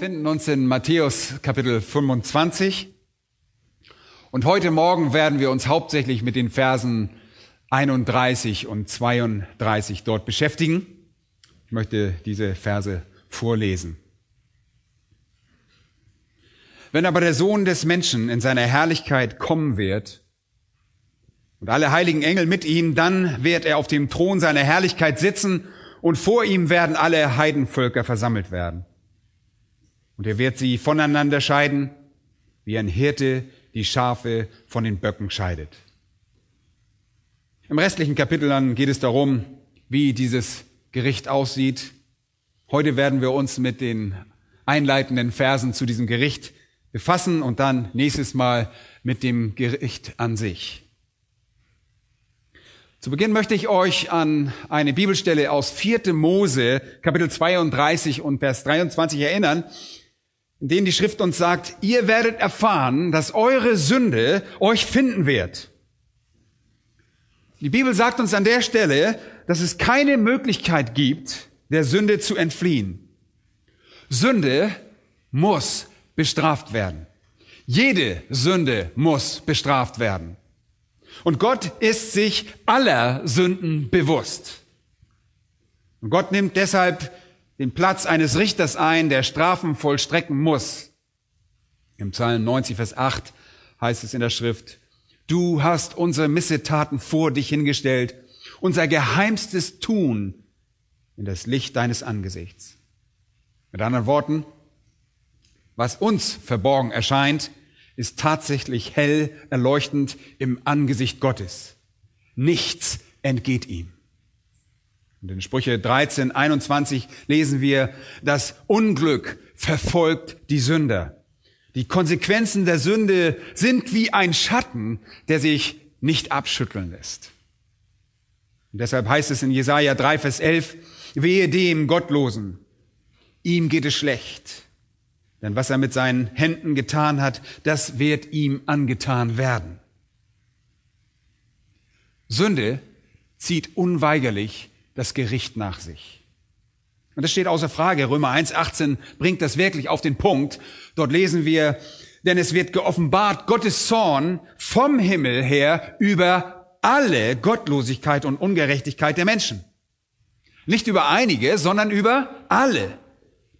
Befinden uns in Matthäus Kapitel 25 und heute Morgen werden wir uns hauptsächlich mit den Versen 31 und 32 dort beschäftigen. Ich möchte diese Verse vorlesen. Wenn aber der Sohn des Menschen in seiner Herrlichkeit kommen wird und alle heiligen Engel mit ihm, dann wird er auf dem Thron seiner Herrlichkeit sitzen und vor ihm werden alle Heidenvölker versammelt werden. Und er wird sie voneinander scheiden, wie ein Hirte die Schafe von den Böcken scheidet. Im restlichen Kapitel dann geht es darum, wie dieses Gericht aussieht. Heute werden wir uns mit den einleitenden Versen zu diesem Gericht befassen und dann nächstes Mal mit dem Gericht an sich. Zu Beginn möchte ich euch an eine Bibelstelle aus 4. Mose, Kapitel 32 und Vers 23 erinnern, in denen die Schrift uns sagt, ihr werdet erfahren, dass eure Sünde euch finden wird. Die Bibel sagt uns an der Stelle, dass es keine Möglichkeit gibt, der Sünde zu entfliehen. Sünde muss bestraft werden. Jede Sünde muss bestraft werden. Und Gott ist sich aller Sünden bewusst. Und Gott nimmt deshalb den Platz eines Richters ein, der Strafen vollstrecken muss. Im Psalm 90, Vers 8 heißt es in der Schrift, Du hast unsere Missetaten vor dich hingestellt, unser geheimstes Tun in das Licht deines Angesichts. Mit anderen Worten, was uns verborgen erscheint, ist tatsächlich hell erleuchtend im Angesicht Gottes. Nichts entgeht ihm. Und in Sprüche 13, 21 lesen wir, das Unglück verfolgt die Sünder. Die Konsequenzen der Sünde sind wie ein Schatten, der sich nicht abschütteln lässt. Und deshalb heißt es in Jesaja 3, Vers 11, wehe dem Gottlosen, ihm geht es schlecht. Denn was er mit seinen Händen getan hat, das wird ihm angetan werden. Sünde zieht unweigerlich das Gericht nach sich. Und das steht außer Frage. Römer 1.18 bringt das wirklich auf den Punkt. Dort lesen wir, denn es wird geoffenbart Gottes Zorn vom Himmel her über alle Gottlosigkeit und Ungerechtigkeit der Menschen. Nicht über einige, sondern über alle.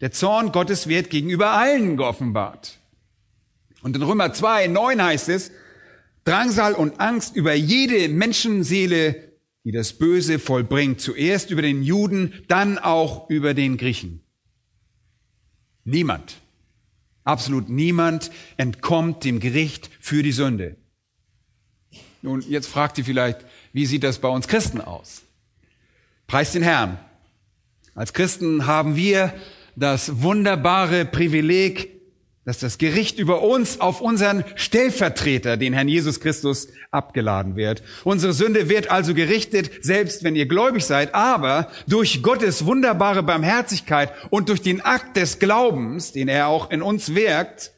Der Zorn Gottes wird gegenüber allen geoffenbart. Und in Römer 2, 9 heißt es, Drangsal und Angst über jede Menschenseele, die das Böse vollbringt. Zuerst über den Juden, dann auch über den Griechen. Niemand, absolut niemand entkommt dem Gericht für die Sünde. Nun, jetzt fragt ihr vielleicht, wie sieht das bei uns Christen aus? Preis den Herrn. Als Christen haben wir das wunderbare Privileg, dass das Gericht über uns auf unseren Stellvertreter, den Herrn Jesus Christus, abgeladen wird. Unsere Sünde wird also gerichtet, selbst wenn ihr gläubig seid, aber durch Gottes wunderbare Barmherzigkeit und durch den Akt des Glaubens, den er auch in uns wirkt,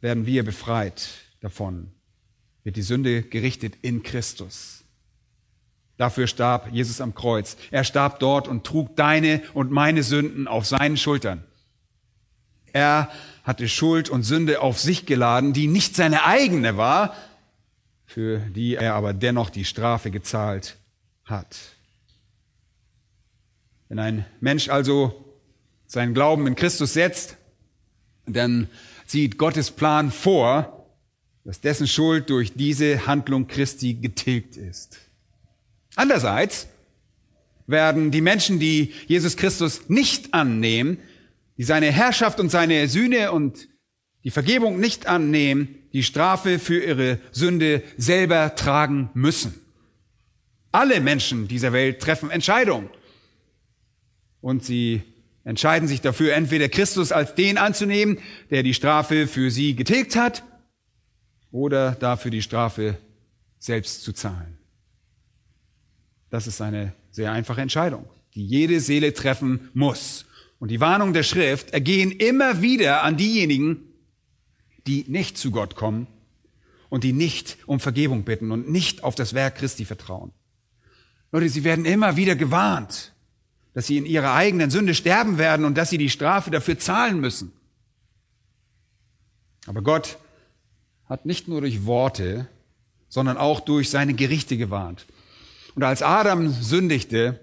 werden wir befreit davon. Wird die Sünde gerichtet in Christus. Dafür starb Jesus am Kreuz. Er starb dort und trug deine und meine Sünden auf seinen Schultern. Er hatte Schuld und Sünde auf sich geladen, die nicht seine eigene war, für die er aber dennoch die Strafe gezahlt hat. Wenn ein Mensch also seinen Glauben in Christus setzt, dann sieht Gottes Plan vor, dass dessen Schuld durch diese Handlung Christi getilgt ist. Andererseits werden die Menschen, die Jesus Christus nicht annehmen, die seine Herrschaft und seine Sühne und die Vergebung nicht annehmen, die Strafe für ihre Sünde selber tragen müssen. Alle Menschen dieser Welt treffen Entscheidungen und sie entscheiden sich dafür, entweder Christus als den anzunehmen, der die Strafe für sie getilgt hat, oder dafür die Strafe selbst zu zahlen. Das ist eine sehr einfache Entscheidung, die jede Seele treffen muss. Und die Warnung der Schrift ergehen immer wieder an diejenigen, die nicht zu Gott kommen und die nicht um Vergebung bitten und nicht auf das Werk Christi vertrauen. Leute, sie werden immer wieder gewarnt, dass sie in ihrer eigenen Sünde sterben werden und dass sie die Strafe dafür zahlen müssen. Aber Gott hat nicht nur durch Worte, sondern auch durch seine Gerichte gewarnt. Und als Adam sündigte,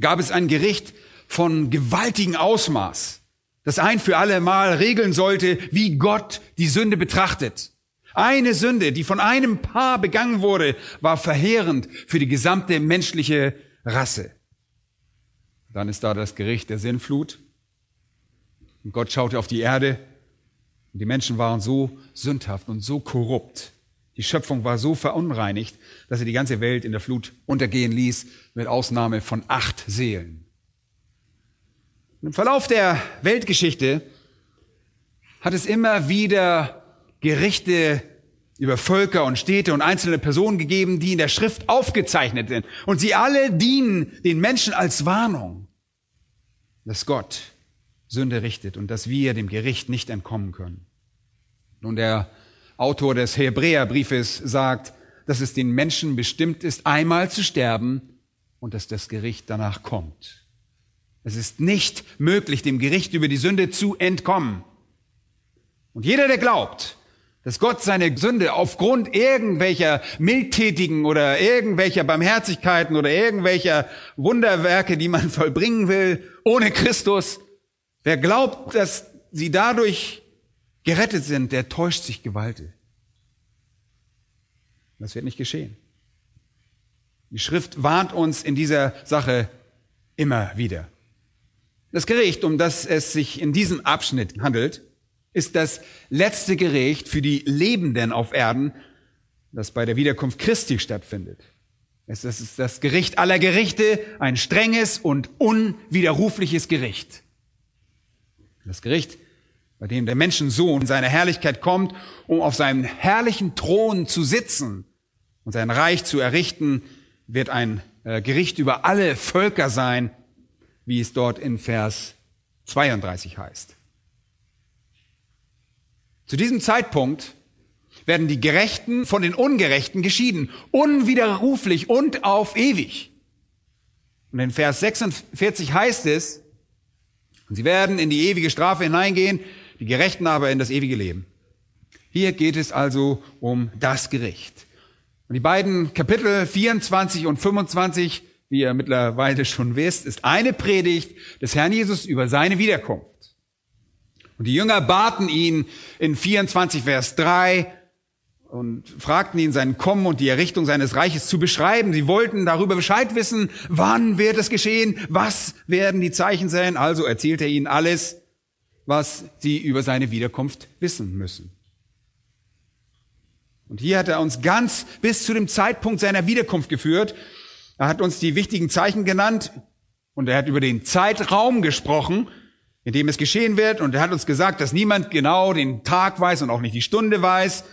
gab es ein Gericht von gewaltigem Ausmaß, das ein für alle Mal regeln sollte, wie Gott die Sünde betrachtet. Eine Sünde, die von einem Paar begangen wurde, war verheerend für die gesamte menschliche Rasse. Dann ist da das Gericht der Sinnflut. Und Gott schaute auf die Erde und die Menschen waren so sündhaft und so korrupt. Die Schöpfung war so verunreinigt, dass er die ganze Welt in der Flut untergehen ließ, mit Ausnahme von acht Seelen. Im Verlauf der Weltgeschichte hat es immer wieder Gerichte über Völker und Städte und einzelne Personen gegeben, die in der Schrift aufgezeichnet sind. Und sie alle dienen den Menschen als Warnung, dass Gott Sünde richtet und dass wir dem Gericht nicht entkommen können. Nun, der Autor des Hebräerbriefes sagt, dass es den Menschen bestimmt ist, einmal zu sterben und dass das Gericht danach kommt. Es ist nicht möglich, dem Gericht über die Sünde zu entkommen. Und jeder, der glaubt, dass Gott seine Sünde aufgrund irgendwelcher mildtätigen oder irgendwelcher Barmherzigkeiten oder irgendwelcher Wunderwerke, die man vollbringen will, ohne Christus, wer glaubt, dass sie dadurch gerettet sind, der täuscht sich gewaltig. Das wird nicht geschehen. Die Schrift warnt uns in dieser Sache immer wieder. Das Gericht, um das es sich in diesem Abschnitt handelt, ist das letzte Gericht für die Lebenden auf Erden, das bei der Wiederkunft Christi stattfindet. Es ist das Gericht aller Gerichte, ein strenges und unwiderrufliches Gericht. Das Gericht, bei dem der Menschensohn in seine Herrlichkeit kommt, um auf seinem herrlichen Thron zu sitzen und sein Reich zu errichten, wird ein äh, Gericht über alle Völker sein, wie es dort in Vers 32 heißt. Zu diesem Zeitpunkt werden die Gerechten von den Ungerechten geschieden, unwiderruflich und auf ewig. Und in Vers 46 heißt es, sie werden in die ewige Strafe hineingehen, die Gerechten aber in das ewige Leben. Hier geht es also um das Gericht. Und die beiden Kapitel 24 und 25, wie ihr mittlerweile schon wisst, ist eine Predigt des Herrn Jesus über seine Wiederkunft. Und die Jünger baten ihn in 24 Vers 3 und fragten ihn sein Kommen und die Errichtung seines Reiches zu beschreiben. Sie wollten darüber Bescheid wissen, wann wird es geschehen, was werden die Zeichen sein. Also erzählte er ihnen alles, was sie über seine Wiederkunft wissen müssen. Und hier hat er uns ganz bis zu dem Zeitpunkt seiner Wiederkunft geführt. Er hat uns die wichtigen Zeichen genannt und er hat über den Zeitraum gesprochen, in dem es geschehen wird. Und er hat uns gesagt, dass niemand genau den Tag weiß und auch nicht die Stunde weiß.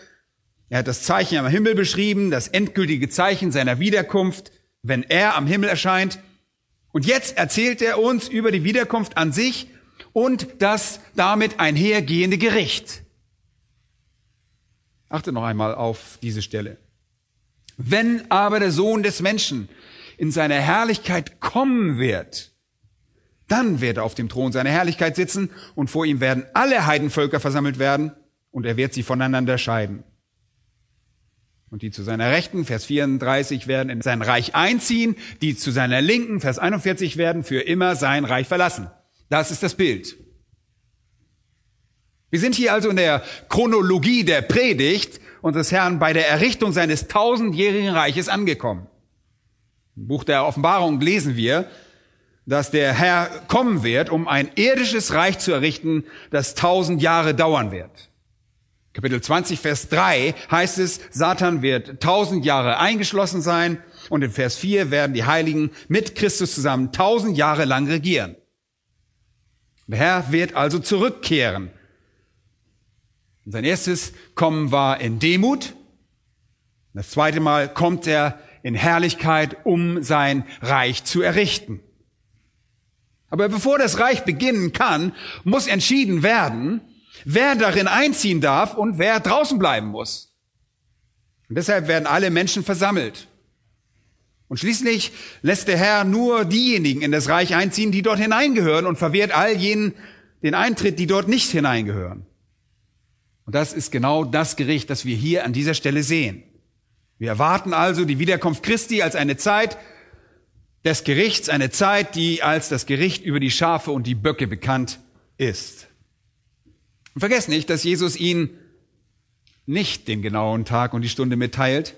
Er hat das Zeichen am Himmel beschrieben, das endgültige Zeichen seiner Wiederkunft, wenn er am Himmel erscheint. Und jetzt erzählt er uns über die Wiederkunft an sich und das damit einhergehende Gericht. Achte noch einmal auf diese Stelle. Wenn aber der Sohn des Menschen in seiner Herrlichkeit kommen wird, dann wird er auf dem Thron seiner Herrlichkeit sitzen und vor ihm werden alle Heidenvölker versammelt werden und er wird sie voneinander scheiden. Und die zu seiner Rechten, Vers 34, werden in sein Reich einziehen, die zu seiner Linken, Vers 41, werden für immer sein Reich verlassen. Das ist das Bild. Wir sind hier also in der Chronologie der Predigt unseres Herrn bei der Errichtung seines tausendjährigen Reiches angekommen. Im Buch der Offenbarung lesen wir, dass der Herr kommen wird, um ein irdisches Reich zu errichten, das tausend Jahre dauern wird. Kapitel 20, Vers 3 heißt es, Satan wird tausend Jahre eingeschlossen sein und in Vers 4 werden die Heiligen mit Christus zusammen tausend Jahre lang regieren. Der Herr wird also zurückkehren. Sein erstes Kommen war in Demut. Das zweite Mal kommt er in Herrlichkeit, um sein Reich zu errichten. Aber bevor das Reich beginnen kann, muss entschieden werden, wer darin einziehen darf und wer draußen bleiben muss. Und deshalb werden alle Menschen versammelt. Und schließlich lässt der Herr nur diejenigen in das Reich einziehen, die dort hineingehören und verwehrt all jenen den Eintritt, die dort nicht hineingehören. Und das ist genau das Gericht, das wir hier an dieser Stelle sehen. Wir erwarten also die Wiederkunft Christi als eine Zeit des Gerichts, eine Zeit, die als das Gericht über die Schafe und die Böcke bekannt ist. Und vergesst nicht, dass Jesus ihnen nicht den genauen Tag und die Stunde mitteilt.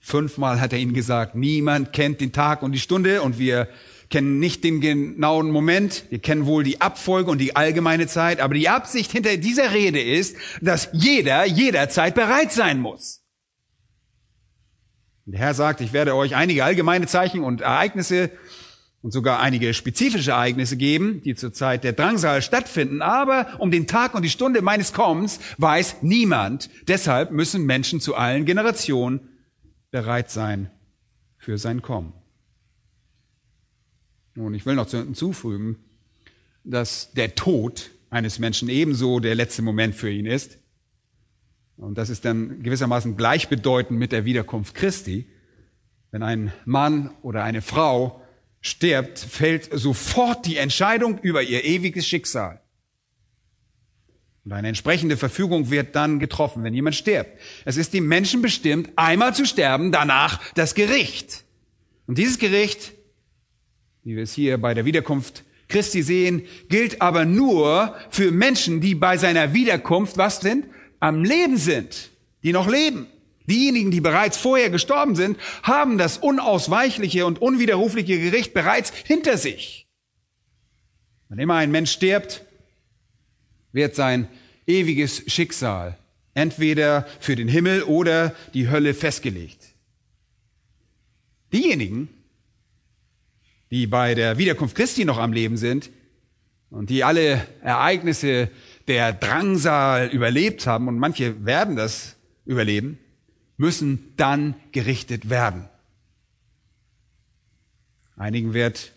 Fünfmal hat er ihnen gesagt, niemand kennt den Tag und die Stunde und wir kennen nicht den genauen Moment, wir kennen wohl die Abfolge und die allgemeine Zeit, aber die Absicht hinter dieser Rede ist, dass jeder jederzeit bereit sein muss. Und der Herr sagt, ich werde euch einige allgemeine Zeichen und Ereignisse und sogar einige spezifische Ereignisse geben, die zur Zeit der Drangsal stattfinden. Aber um den Tag und die Stunde meines Kommens weiß niemand. Deshalb müssen Menschen zu allen Generationen bereit sein für sein Kommen. Und ich will noch hinzufügen, dass der Tod eines Menschen ebenso der letzte Moment für ihn ist. Und das ist dann gewissermaßen gleichbedeutend mit der Wiederkunft Christi. Wenn ein Mann oder eine Frau stirbt, fällt sofort die Entscheidung über ihr ewiges Schicksal. Und eine entsprechende Verfügung wird dann getroffen, wenn jemand stirbt. Es ist dem Menschen bestimmt, einmal zu sterben, danach das Gericht. Und dieses Gericht, wie wir es hier bei der Wiederkunft Christi sehen, gilt aber nur für Menschen, die bei seiner Wiederkunft was sind? Am Leben sind, die noch leben. Diejenigen, die bereits vorher gestorben sind, haben das unausweichliche und unwiderrufliche Gericht bereits hinter sich. Wann immer ein Mensch stirbt, wird sein ewiges Schicksal entweder für den Himmel oder die Hölle festgelegt. Diejenigen, die bei der Wiederkunft Christi noch am Leben sind und die alle Ereignisse der Drangsal überlebt haben, und manche werden das überleben, müssen dann gerichtet werden. Einigen wird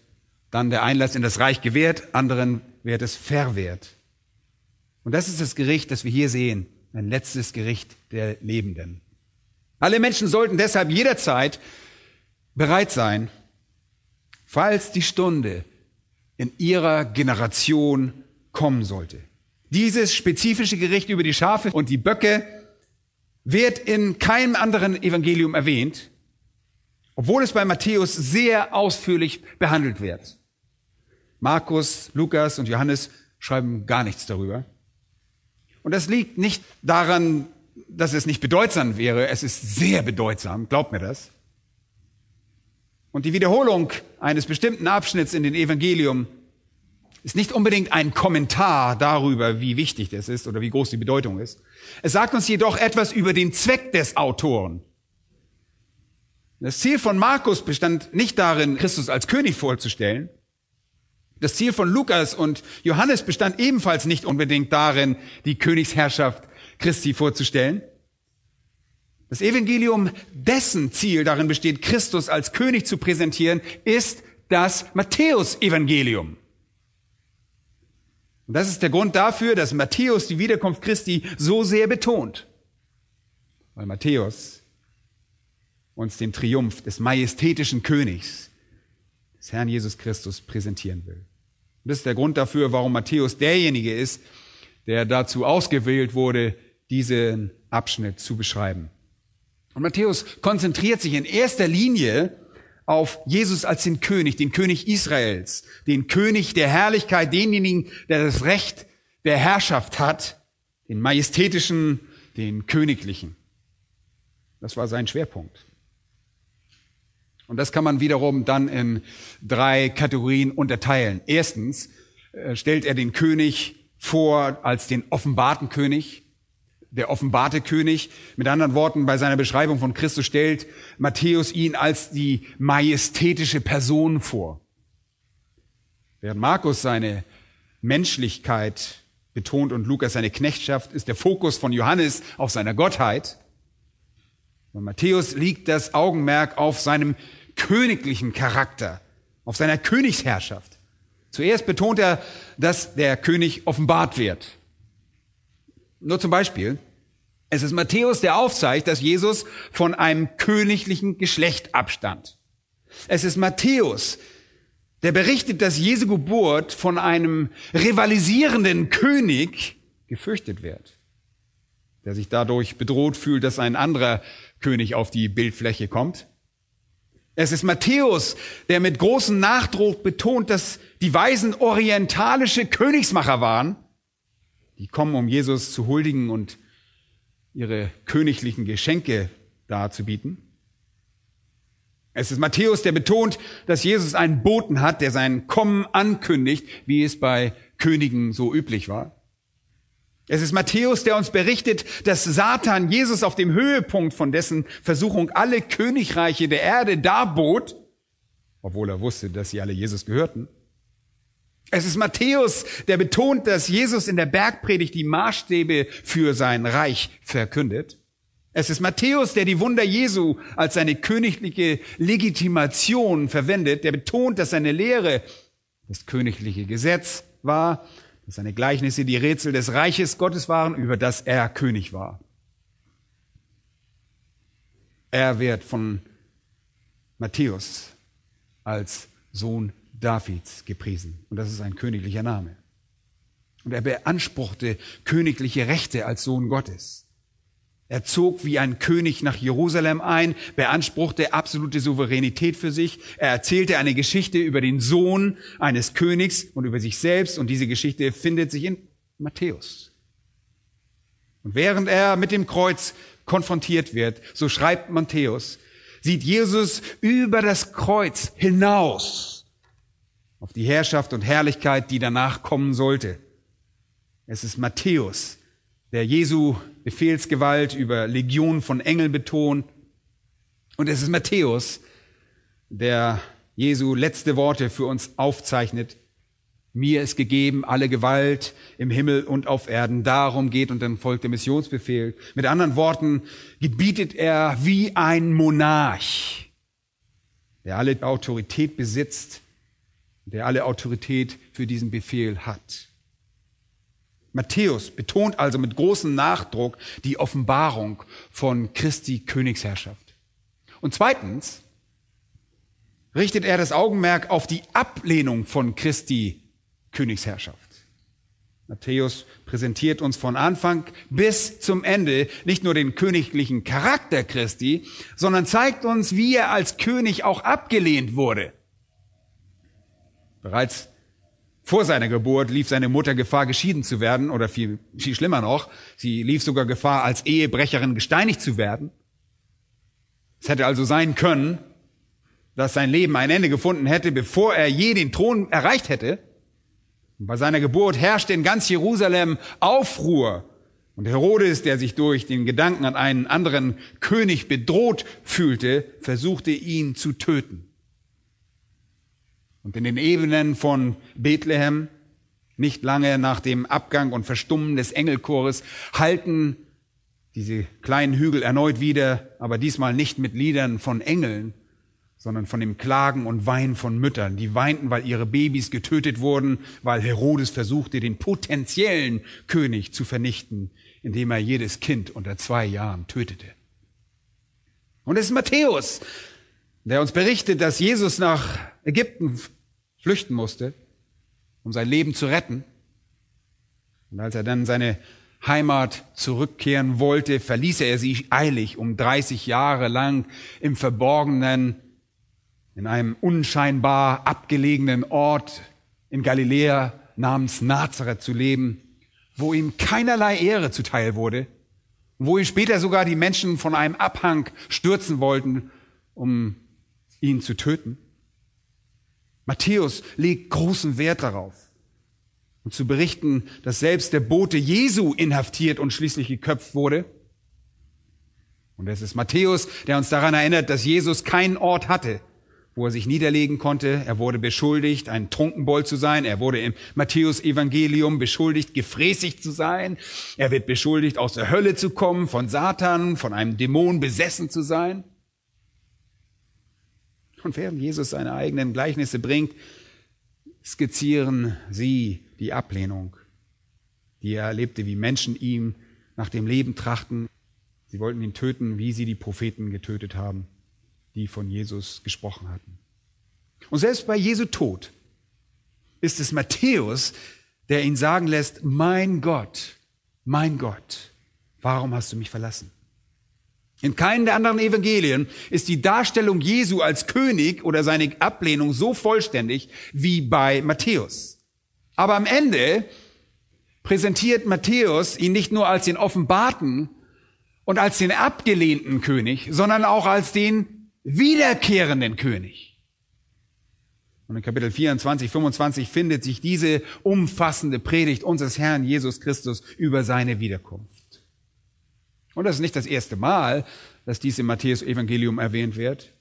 dann der Einlass in das Reich gewährt, anderen wird es verwehrt. Und das ist das Gericht, das wir hier sehen, ein letztes Gericht der Lebenden. Alle Menschen sollten deshalb jederzeit bereit sein, falls die Stunde in ihrer Generation kommen sollte. Dieses spezifische Gericht über die Schafe und die Böcke wird in keinem anderen Evangelium erwähnt, obwohl es bei Matthäus sehr ausführlich behandelt wird. Markus, Lukas und Johannes schreiben gar nichts darüber. Und das liegt nicht daran, dass es nicht bedeutsam wäre. Es ist sehr bedeutsam, glaubt mir das. Und die Wiederholung eines bestimmten Abschnitts in den Evangelium ist nicht unbedingt ein Kommentar darüber, wie wichtig das ist oder wie groß die Bedeutung ist. Es sagt uns jedoch etwas über den Zweck des Autoren. Das Ziel von Markus bestand nicht darin, Christus als König vorzustellen. Das Ziel von Lukas und Johannes bestand ebenfalls nicht unbedingt darin, die Königsherrschaft Christi vorzustellen. Das Evangelium, dessen Ziel darin besteht, Christus als König zu präsentieren, ist das Matthäus-Evangelium. Und das ist der Grund dafür, dass Matthäus die Wiederkunft Christi so sehr betont. Weil Matthäus uns den Triumph des majestätischen Königs, des Herrn Jesus Christus, präsentieren will. Und das ist der Grund dafür, warum Matthäus derjenige ist, der dazu ausgewählt wurde, diesen Abschnitt zu beschreiben. Und Matthäus konzentriert sich in erster Linie auf Jesus als den König, den König Israels, den König der Herrlichkeit, denjenigen, der das Recht der Herrschaft hat, den majestätischen, den königlichen. Das war sein Schwerpunkt. Und das kann man wiederum dann in drei Kategorien unterteilen. Erstens äh, stellt er den König vor als den offenbarten König, der offenbarte König. Mit anderen Worten, bei seiner Beschreibung von Christus stellt Matthäus ihn als die majestätische Person vor. Während Markus seine Menschlichkeit betont und Lukas seine Knechtschaft, ist der Fokus von Johannes auf seiner Gottheit. Bei Matthäus liegt das Augenmerk auf seinem königlichen Charakter, auf seiner Königsherrschaft. Zuerst betont er, dass der König offenbart wird. Nur zum Beispiel, es ist Matthäus, der aufzeigt, dass Jesus von einem königlichen Geschlecht abstand. Es ist Matthäus, der berichtet, dass Jesu Geburt von einem rivalisierenden König gefürchtet wird, der sich dadurch bedroht fühlt, dass ein anderer König auf die Bildfläche kommt. Es ist Matthäus, der mit großem Nachdruck betont, dass die Weisen orientalische Königsmacher waren. Die kommen, um Jesus zu huldigen und ihre königlichen Geschenke darzubieten. Es ist Matthäus, der betont, dass Jesus einen Boten hat, der sein Kommen ankündigt, wie es bei Königen so üblich war. Es ist Matthäus, der uns berichtet, dass Satan Jesus auf dem Höhepunkt von dessen Versuchung alle Königreiche der Erde darbot, obwohl er wusste, dass sie alle Jesus gehörten. Es ist Matthäus, der betont, dass Jesus in der Bergpredigt die Maßstäbe für sein Reich verkündet. Es ist Matthäus, der die Wunder Jesu als seine königliche Legitimation verwendet, der betont, dass seine Lehre das königliche Gesetz war dass seine Gleichnisse die Rätsel des Reiches Gottes waren, über das er König war. Er wird von Matthäus als Sohn Davids gepriesen. Und das ist ein königlicher Name. Und er beanspruchte königliche Rechte als Sohn Gottes. Er zog wie ein König nach Jerusalem ein, beanspruchte absolute Souveränität für sich. Er erzählte eine Geschichte über den Sohn eines Königs und über sich selbst. Und diese Geschichte findet sich in Matthäus. Und während er mit dem Kreuz konfrontiert wird, so schreibt Matthäus, sieht Jesus über das Kreuz hinaus auf die Herrschaft und Herrlichkeit, die danach kommen sollte. Es ist Matthäus, der Jesu Befehlsgewalt über Legionen von Engeln betont. Und es ist Matthäus, der Jesu letzte Worte für uns aufzeichnet. Mir ist gegeben alle Gewalt im Himmel und auf Erden. Darum geht und dann folgt der Missionsbefehl. Mit anderen Worten gebietet er wie ein Monarch, der alle Autorität besitzt, der alle Autorität für diesen Befehl hat. Matthäus betont also mit großem Nachdruck die Offenbarung von Christi Königsherrschaft. Und zweitens richtet er das Augenmerk auf die Ablehnung von Christi Königsherrschaft. Matthäus präsentiert uns von Anfang bis zum Ende nicht nur den königlichen Charakter Christi, sondern zeigt uns, wie er als König auch abgelehnt wurde. Bereits vor seiner Geburt lief seine Mutter Gefahr, geschieden zu werden oder viel, viel schlimmer noch, sie lief sogar Gefahr, als Ehebrecherin gesteinigt zu werden. Es hätte also sein können, dass sein Leben ein Ende gefunden hätte, bevor er je den Thron erreicht hätte. Und bei seiner Geburt herrschte in ganz Jerusalem Aufruhr. Und Herodes, der sich durch den Gedanken an einen anderen König bedroht fühlte, versuchte ihn zu töten. Und in den Ebenen von Bethlehem, nicht lange nach dem Abgang und Verstummen des Engelchores, halten diese kleinen Hügel erneut wieder, aber diesmal nicht mit Liedern von Engeln, sondern von dem Klagen und Weinen von Müttern. Die weinten, weil ihre Babys getötet wurden, weil Herodes versuchte, den potenziellen König zu vernichten, indem er jedes Kind unter zwei Jahren tötete. Und es ist Matthäus, der uns berichtet, dass Jesus nach Ägypten flüchten musste, um sein Leben zu retten. Und als er dann seine Heimat zurückkehren wollte, verließ er sie eilig, um 30 Jahre lang im Verborgenen in einem unscheinbar abgelegenen Ort in Galiläa namens Nazareth zu leben, wo ihm keinerlei Ehre zuteil wurde, wo ihm später sogar die Menschen von einem Abhang stürzen wollten, um ihn zu töten. Matthäus legt großen Wert darauf. Und zu berichten, dass selbst der Bote Jesu inhaftiert und schließlich geköpft wurde. Und es ist Matthäus, der uns daran erinnert, dass Jesus keinen Ort hatte, wo er sich niederlegen konnte. Er wurde beschuldigt, ein Trunkenbold zu sein. Er wurde im Matthäus-Evangelium beschuldigt, gefräßig zu sein. Er wird beschuldigt, aus der Hölle zu kommen, von Satan, von einem Dämon besessen zu sein. Und während Jesus seine eigenen Gleichnisse bringt, skizzieren sie die Ablehnung, die er erlebte, wie Menschen ihm nach dem Leben trachten. Sie wollten ihn töten, wie sie die Propheten getötet haben die von Jesus gesprochen hatten. Und selbst bei Jesu Tod ist es Matthäus, der ihn sagen lässt, mein Gott, mein Gott, warum hast du mich verlassen? In keinem der anderen Evangelien ist die Darstellung Jesu als König oder seine Ablehnung so vollständig wie bei Matthäus. Aber am Ende präsentiert Matthäus ihn nicht nur als den offenbarten und als den abgelehnten König, sondern auch als den wiederkehrenden König. Und in Kapitel 24, 25 findet sich diese umfassende Predigt unseres Herrn Jesus Christus über seine Wiederkunft. Und das ist nicht das erste Mal, dass dies im Matthäus Evangelium erwähnt wird.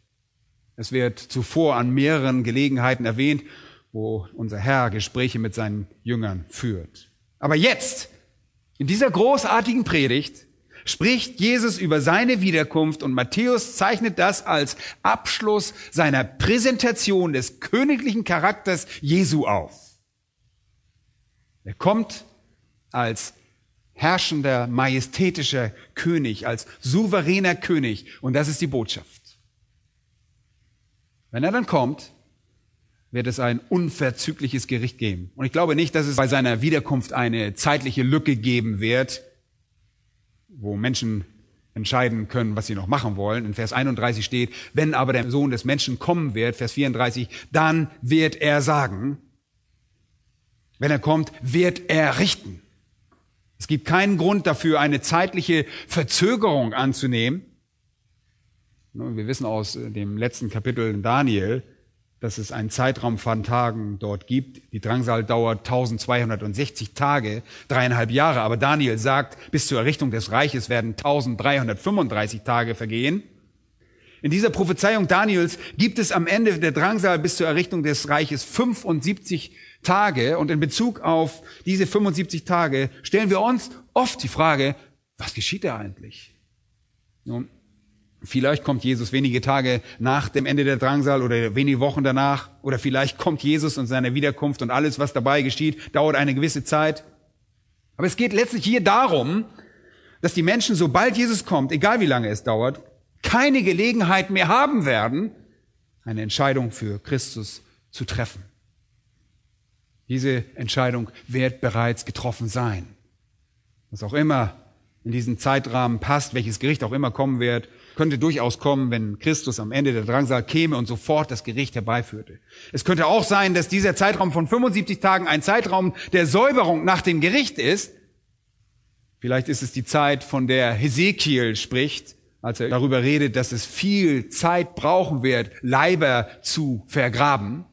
Es wird zuvor an mehreren Gelegenheiten erwähnt, wo unser Herr Gespräche mit seinen Jüngern führt. Aber jetzt, in dieser großartigen Predigt, spricht Jesus über seine Wiederkunft und Matthäus zeichnet das als Abschluss seiner Präsentation des königlichen Charakters Jesu auf. Er kommt als herrschender, majestätischer König, als souveräner König und das ist die Botschaft. Wenn er dann kommt, wird es ein unverzügliches Gericht geben. Und ich glaube nicht, dass es bei seiner Wiederkunft eine zeitliche Lücke geben wird, wo Menschen entscheiden können, was sie noch machen wollen. In Vers 31 steht, wenn aber der Sohn des Menschen kommen wird, Vers 34, dann wird er sagen, wenn er kommt, wird er richten. Es gibt keinen Grund dafür, eine zeitliche Verzögerung anzunehmen. Wir wissen aus dem letzten Kapitel in Daniel, dass es einen Zeitraum von Tagen dort gibt. Die Drangsal dauert 1260 Tage, dreieinhalb Jahre. Aber Daniel sagt, bis zur Errichtung des Reiches werden 1335 Tage vergehen. In dieser Prophezeiung Daniels gibt es am Ende der Drangsal bis zur Errichtung des Reiches 75 Tage. Und in Bezug auf diese 75 Tage stellen wir uns oft die Frage, was geschieht da eigentlich? Nun, Vielleicht kommt Jesus wenige Tage nach dem Ende der Drangsal oder wenige Wochen danach. Oder vielleicht kommt Jesus und seine Wiederkunft und alles, was dabei geschieht, dauert eine gewisse Zeit. Aber es geht letztlich hier darum, dass die Menschen, sobald Jesus kommt, egal wie lange es dauert, keine Gelegenheit mehr haben werden, eine Entscheidung für Christus zu treffen. Diese Entscheidung wird bereits getroffen sein. Was auch immer in diesen Zeitrahmen passt, welches Gericht auch immer kommen wird, könnte durchaus kommen, wenn Christus am Ende der Drangsal käme und sofort das Gericht herbeiführte. Es könnte auch sein, dass dieser Zeitraum von 75 Tagen ein Zeitraum der Säuberung nach dem Gericht ist. Vielleicht ist es die Zeit, von der Hesekiel spricht, als er darüber redet, dass es viel Zeit brauchen wird, Leiber zu vergraben.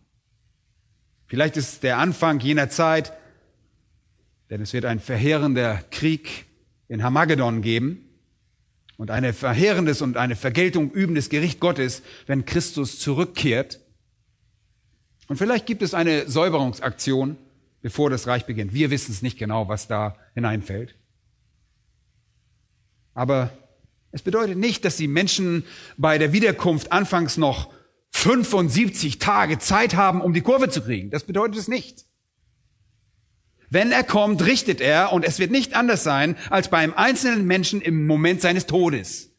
Vielleicht ist der Anfang jener Zeit, denn es wird ein verheerender Krieg in Hamagedon geben und ein verheerendes und eine Vergeltung übendes Gericht Gottes, wenn Christus zurückkehrt. Und vielleicht gibt es eine Säuberungsaktion, bevor das Reich beginnt. Wir wissen es nicht genau, was da hineinfällt. Aber es bedeutet nicht, dass die Menschen bei der Wiederkunft anfangs noch 75 Tage Zeit haben, um die Kurve zu kriegen. Das bedeutet es nicht. Wenn er kommt, richtet er und es wird nicht anders sein als beim einzelnen Menschen im Moment seines Todes.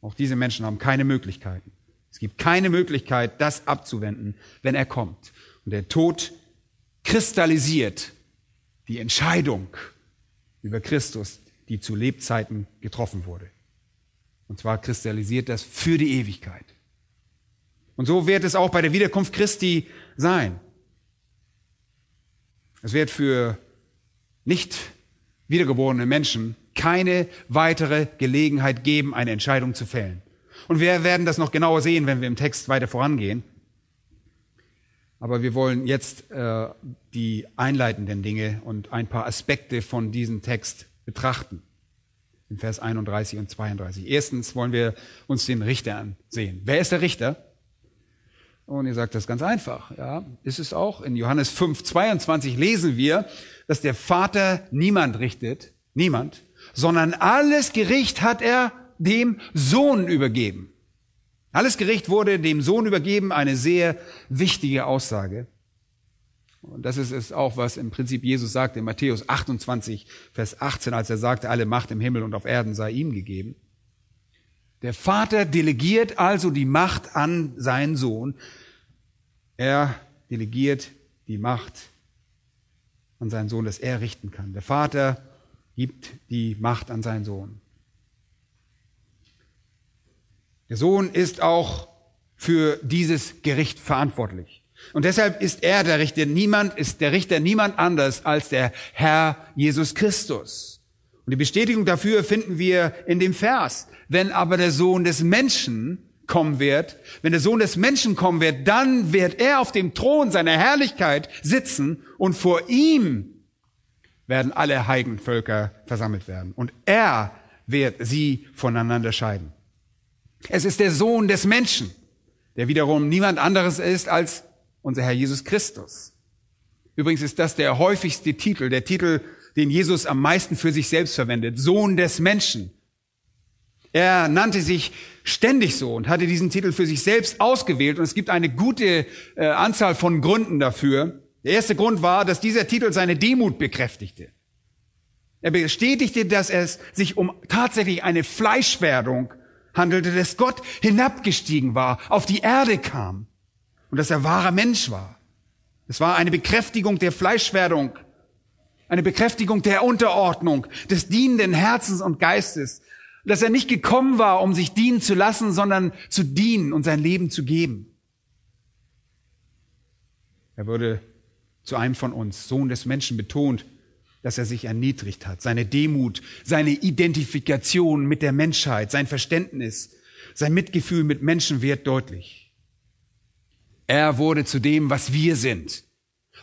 Auch diese Menschen haben keine Möglichkeiten. Es gibt keine Möglichkeit, das abzuwenden, wenn er kommt. Und der Tod kristallisiert die Entscheidung über Christus, die zu Lebzeiten getroffen wurde. Und zwar kristallisiert das für die Ewigkeit. Und so wird es auch bei der Wiederkunft Christi sein. Es wird für nicht wiedergeborene Menschen keine weitere Gelegenheit geben, eine Entscheidung zu fällen. Und wir werden das noch genauer sehen, wenn wir im Text weiter vorangehen. Aber wir wollen jetzt äh, die einleitenden Dinge und ein paar Aspekte von diesem Text betrachten. In Vers 31 und 32. Erstens wollen wir uns den Richter ansehen. Wer ist der Richter? Und ihr sagt, das ganz einfach. Ja, ist es auch. In Johannes 5, 22 lesen wir, dass der Vater niemand richtet, niemand, sondern alles Gericht hat er dem Sohn übergeben. Alles Gericht wurde dem Sohn übergeben, eine sehr wichtige Aussage. Und das ist es auch, was im Prinzip Jesus sagt in Matthäus 28, Vers 18, als er sagte, alle Macht im Himmel und auf Erden sei ihm gegeben. Der Vater delegiert also die Macht an seinen Sohn. Er delegiert die Macht an seinen Sohn, dass er richten kann. Der Vater gibt die Macht an seinen Sohn. Der Sohn ist auch für dieses Gericht verantwortlich. Und deshalb ist er der Richter. Niemand ist der Richter niemand anders als der Herr Jesus Christus. Und die Bestätigung dafür finden wir in dem Vers. Wenn aber der Sohn des Menschen kommen wird, wenn der Sohn des Menschen kommen wird, dann wird er auf dem Thron seiner Herrlichkeit sitzen und vor ihm werden alle Heidenvölker versammelt werden. Und er wird sie voneinander scheiden. Es ist der Sohn des Menschen, der wiederum niemand anderes ist als unser Herr Jesus Christus. Übrigens ist das der häufigste Titel, der Titel, den Jesus am meisten für sich selbst verwendet. Sohn des Menschen. Er nannte sich ständig so und hatte diesen Titel für sich selbst ausgewählt. Und es gibt eine gute äh, Anzahl von Gründen dafür. Der erste Grund war, dass dieser Titel seine Demut bekräftigte. Er bestätigte, dass es sich um tatsächlich eine Fleischwerdung handelte, dass Gott hinabgestiegen war, auf die Erde kam und dass er wahrer Mensch war. Es war eine Bekräftigung der Fleischwerdung, eine Bekräftigung der Unterordnung, des dienenden Herzens und Geistes, dass er nicht gekommen war, um sich dienen zu lassen, sondern zu dienen und sein Leben zu geben. Er wurde zu einem von uns, Sohn des Menschen, betont, dass er sich erniedrigt hat, seine Demut, seine Identifikation mit der Menschheit, sein Verständnis, sein Mitgefühl mit Menschen wird deutlich. Er wurde zu dem, was wir sind.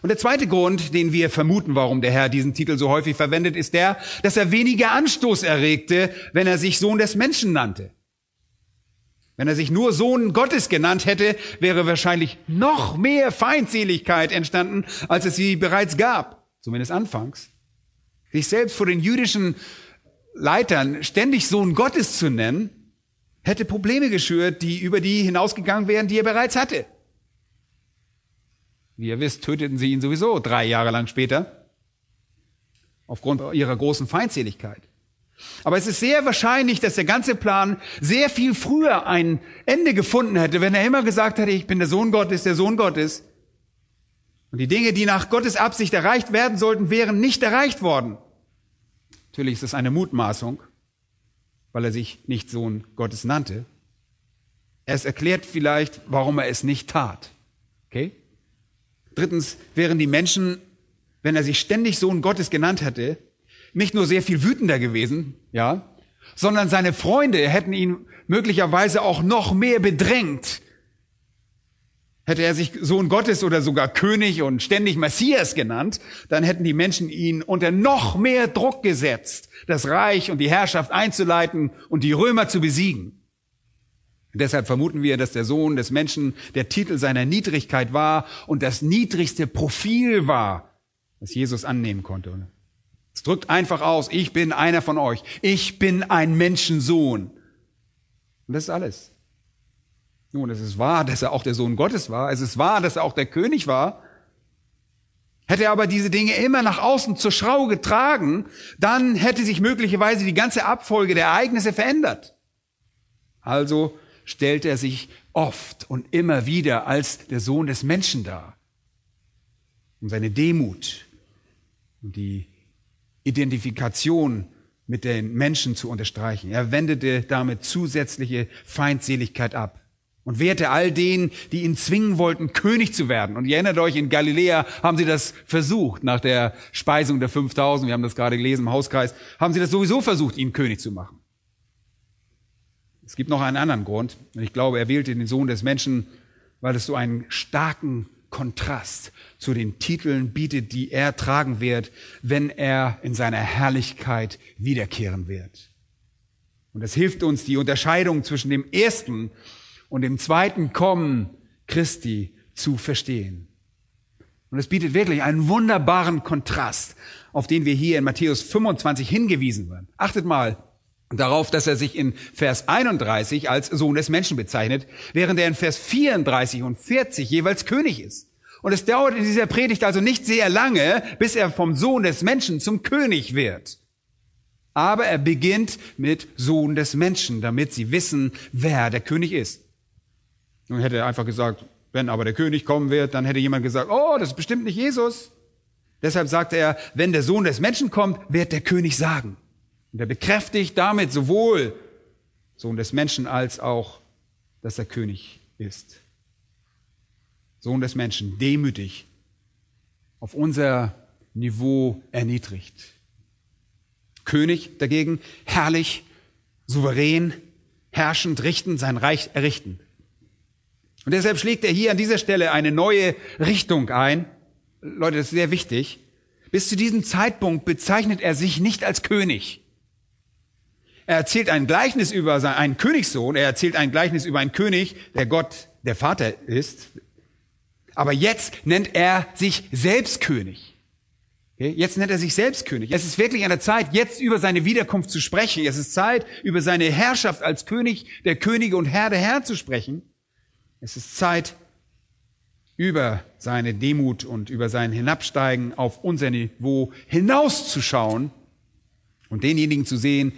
Und der zweite Grund, den wir vermuten, warum der Herr diesen Titel so häufig verwendet, ist der, dass er weniger Anstoß erregte, wenn er sich Sohn des Menschen nannte. Wenn er sich nur Sohn Gottes genannt hätte, wäre wahrscheinlich noch mehr Feindseligkeit entstanden, als es sie bereits gab, zumindest anfangs sich selbst vor den jüdischen Leitern ständig Sohn Gottes zu nennen, hätte Probleme geschürt, die über die hinausgegangen wären, die er bereits hatte. Wie ihr wisst, töteten sie ihn sowieso drei Jahre lang später, aufgrund ihrer großen Feindseligkeit. Aber es ist sehr wahrscheinlich, dass der ganze Plan sehr viel früher ein Ende gefunden hätte, wenn er immer gesagt hätte, ich bin der Sohn Gottes, der Sohn Gottes. Und die Dinge, die nach Gottes Absicht erreicht werden sollten, wären nicht erreicht worden. Natürlich ist es eine Mutmaßung, weil er sich nicht Sohn Gottes nannte. Es erklärt vielleicht, warum er es nicht tat. Okay? Drittens wären die Menschen, wenn er sich ständig Sohn Gottes genannt hätte, nicht nur sehr viel wütender gewesen, ja, sondern seine Freunde hätten ihn möglicherweise auch noch mehr bedrängt, Hätte er sich Sohn Gottes oder sogar König und ständig Messias genannt, dann hätten die Menschen ihn unter noch mehr Druck gesetzt, das Reich und die Herrschaft einzuleiten und die Römer zu besiegen. Deshalb vermuten wir, dass der Sohn des Menschen der Titel seiner Niedrigkeit war und das niedrigste Profil war, das Jesus annehmen konnte. Es drückt einfach aus, ich bin einer von euch. Ich bin ein Menschensohn. Und das ist alles. Nun, es ist wahr, dass er auch der Sohn Gottes war. Es ist wahr, dass er auch der König war. Hätte er aber diese Dinge immer nach außen zur Schau getragen, dann hätte sich möglicherweise die ganze Abfolge der Ereignisse verändert. Also stellt er sich oft und immer wieder als der Sohn des Menschen dar, um seine Demut und die Identifikation mit den Menschen zu unterstreichen. Er wendete damit zusätzliche Feindseligkeit ab und wehrte all denen, die ihn zwingen wollten, König zu werden. Und ihr erinnert euch, in Galiläa haben sie das versucht, nach der Speisung der 5000, wir haben das gerade gelesen im Hauskreis, haben sie das sowieso versucht, ihn König zu machen. Es gibt noch einen anderen Grund, und ich glaube, er wählte den Sohn des Menschen, weil es so einen starken Kontrast zu den Titeln bietet, die er tragen wird, wenn er in seiner Herrlichkeit wiederkehren wird. Und das hilft uns, die Unterscheidung zwischen dem ersten und im zweiten Kommen Christi zu verstehen. Und es bietet wirklich einen wunderbaren Kontrast, auf den wir hier in Matthäus 25 hingewiesen werden. Achtet mal darauf, dass er sich in Vers 31 als Sohn des Menschen bezeichnet, während er in Vers 34 und 40 jeweils König ist. Und es dauert in dieser Predigt also nicht sehr lange, bis er vom Sohn des Menschen zum König wird. Aber er beginnt mit Sohn des Menschen, damit sie wissen, wer der König ist. Nun hätte er einfach gesagt, wenn aber der König kommen wird, dann hätte jemand gesagt, oh, das ist bestimmt nicht Jesus. Deshalb sagt er, wenn der Sohn des Menschen kommt, wird der König sagen. Und er bekräftigt damit sowohl Sohn des Menschen als auch, dass er König ist. Sohn des Menschen, demütig, auf unser Niveau erniedrigt. König dagegen, herrlich, souverän, herrschend, richten, sein Reich errichten. Und deshalb schlägt er hier an dieser Stelle eine neue Richtung ein. Leute, das ist sehr wichtig. Bis zu diesem Zeitpunkt bezeichnet er sich nicht als König. Er erzählt ein Gleichnis über einen Königssohn, er erzählt ein Gleichnis über einen König, der Gott, der Vater ist. Aber jetzt nennt er sich selbst König. Jetzt nennt er sich selbst König. Es ist wirklich an der Zeit, jetzt über seine Wiederkunft zu sprechen. Es ist Zeit, über seine Herrschaft als König der Könige und Herr der Herren zu sprechen. Es ist Zeit, über seine Demut und über sein Hinabsteigen auf unser Niveau hinauszuschauen und denjenigen zu sehen,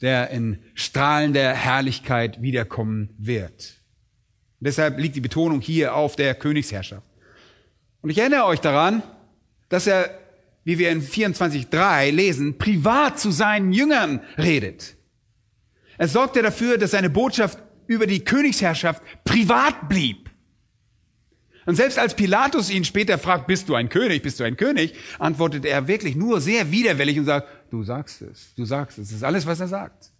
der in strahlender Herrlichkeit wiederkommen wird. Und deshalb liegt die Betonung hier auf der Königsherrschaft. Und ich erinnere euch daran, dass er, wie wir in 24.3 lesen, privat zu seinen Jüngern redet. Er sorgte dafür, dass seine Botschaft über die Königsherrschaft privat blieb. Und selbst als Pilatus ihn später fragt, bist du ein König, bist du ein König, antwortet er wirklich nur sehr widerwillig und sagt, du sagst es, du sagst es, das ist alles, was er sagt.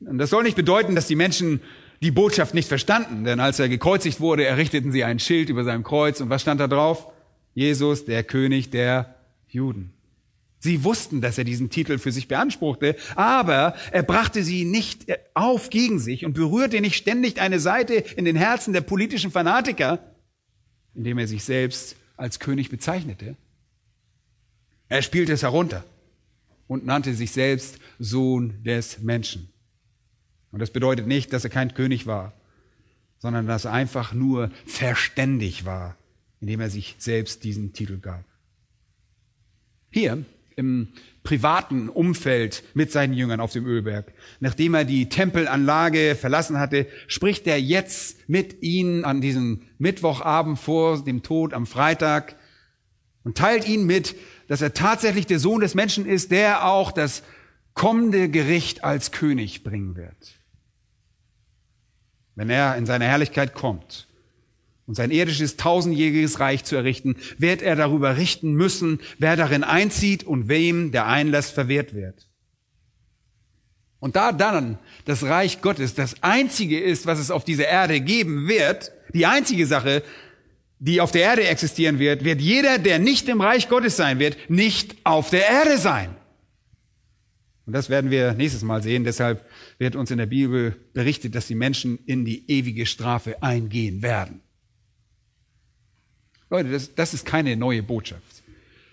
Und das soll nicht bedeuten, dass die Menschen die Botschaft nicht verstanden, denn als er gekreuzigt wurde, errichteten sie ein Schild über seinem Kreuz und was stand da drauf? Jesus, der König der Juden. Sie wussten, dass er diesen Titel für sich beanspruchte, aber er brachte sie nicht auf gegen sich und berührte nicht ständig eine Seite in den Herzen der politischen Fanatiker, indem er sich selbst als König bezeichnete. Er spielte es herunter und nannte sich selbst Sohn des Menschen. Und das bedeutet nicht, dass er kein König war, sondern dass er einfach nur verständig war, indem er sich selbst diesen Titel gab. Hier im privaten Umfeld mit seinen Jüngern auf dem Ölberg. Nachdem er die Tempelanlage verlassen hatte, spricht er jetzt mit ihnen an diesem Mittwochabend vor dem Tod am Freitag und teilt ihnen mit, dass er tatsächlich der Sohn des Menschen ist, der auch das kommende Gericht als König bringen wird. Wenn er in seine Herrlichkeit kommt und sein irdisches tausendjähriges Reich zu errichten, wird er darüber richten müssen, wer darin einzieht und wem der Einlass verwehrt wird. Und da dann das Reich Gottes das einzige ist, was es auf dieser Erde geben wird, die einzige Sache, die auf der Erde existieren wird, wird jeder, der nicht im Reich Gottes sein wird, nicht auf der Erde sein. Und das werden wir nächstes Mal sehen. Deshalb wird uns in der Bibel berichtet, dass die Menschen in die ewige Strafe eingehen werden. Leute, das, das ist keine neue Botschaft.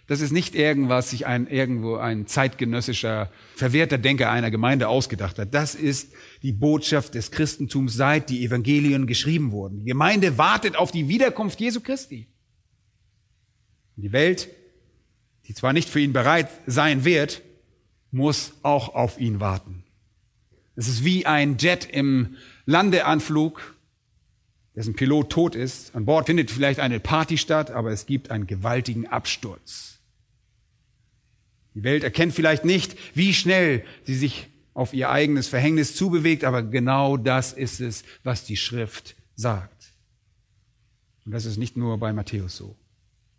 Das ist nicht irgendwas, sich ein, irgendwo ein zeitgenössischer, verwehrter Denker einer Gemeinde ausgedacht hat. Das ist die Botschaft des Christentums, seit die Evangelien geschrieben wurden. Die Gemeinde wartet auf die Wiederkunft Jesu Christi. Die Welt, die zwar nicht für ihn bereit sein wird, muss auch auf ihn warten. Es ist wie ein Jet im Landeanflug dessen Pilot tot ist. An Bord findet vielleicht eine Party statt, aber es gibt einen gewaltigen Absturz. Die Welt erkennt vielleicht nicht, wie schnell sie sich auf ihr eigenes Verhängnis zubewegt, aber genau das ist es, was die Schrift sagt. Und das ist nicht nur bei Matthäus so.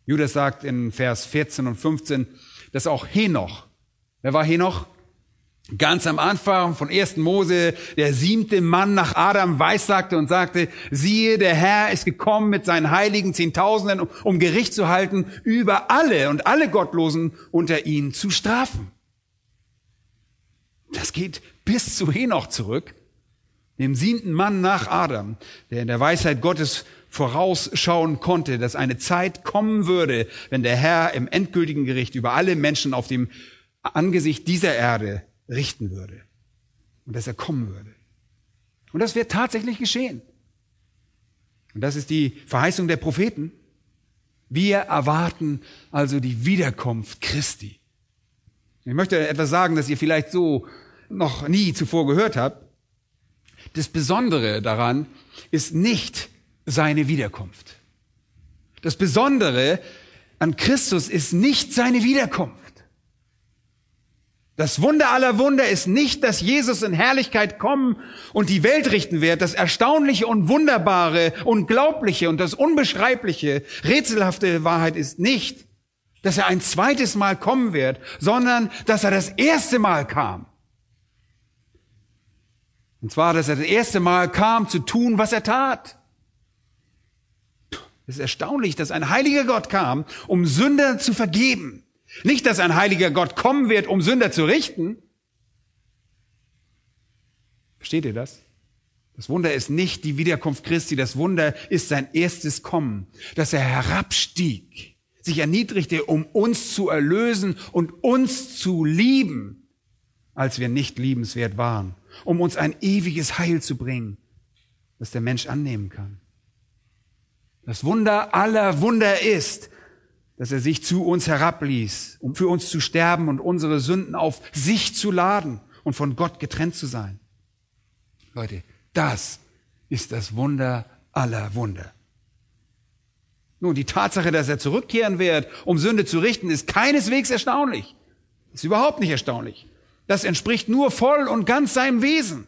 Judas sagt in Vers 14 und 15, dass auch Henoch, wer war Henoch? Ganz am Anfang von 1. Mose, der siebte Mann nach Adam weissagte und sagte, siehe, der Herr ist gekommen mit seinen heiligen Zehntausenden, um Gericht zu halten über alle und alle Gottlosen unter ihnen zu strafen. Das geht bis zu Henoch zurück. dem siebten Mann nach Adam, der in der Weisheit Gottes vorausschauen konnte, dass eine Zeit kommen würde, wenn der Herr im endgültigen Gericht über alle Menschen auf dem Angesicht dieser Erde richten würde. Und dass er kommen würde. Und das wird tatsächlich geschehen. Und das ist die Verheißung der Propheten. Wir erwarten also die Wiederkunft Christi. Ich möchte etwas sagen, das ihr vielleicht so noch nie zuvor gehört habt. Das Besondere daran ist nicht seine Wiederkunft. Das Besondere an Christus ist nicht seine Wiederkunft. Das Wunder aller Wunder ist nicht, dass Jesus in Herrlichkeit kommen und die Welt richten wird. Das Erstaunliche und Wunderbare, Unglaubliche und das Unbeschreibliche, rätselhafte Wahrheit ist nicht, dass er ein zweites Mal kommen wird, sondern dass er das erste Mal kam. Und zwar, dass er das erste Mal kam zu tun, was er tat. Es ist erstaunlich, dass ein heiliger Gott kam, um Sünder zu vergeben. Nicht, dass ein heiliger Gott kommen wird, um Sünder zu richten. Versteht ihr das? Das Wunder ist nicht die Wiederkunft Christi, das Wunder ist sein erstes Kommen, dass er herabstieg, sich erniedrigte, um uns zu erlösen und uns zu lieben, als wir nicht liebenswert waren um uns ein ewiges Heil zu bringen, das der Mensch annehmen kann. Das Wunder aller Wunder ist, dass er sich zu uns herabließ, um für uns zu sterben und unsere Sünden auf sich zu laden und von Gott getrennt zu sein. Leute, das ist das Wunder aller Wunder. Nun, die Tatsache, dass er zurückkehren wird, um Sünde zu richten, ist keineswegs erstaunlich. Ist überhaupt nicht erstaunlich. Das entspricht nur voll und ganz seinem Wesen.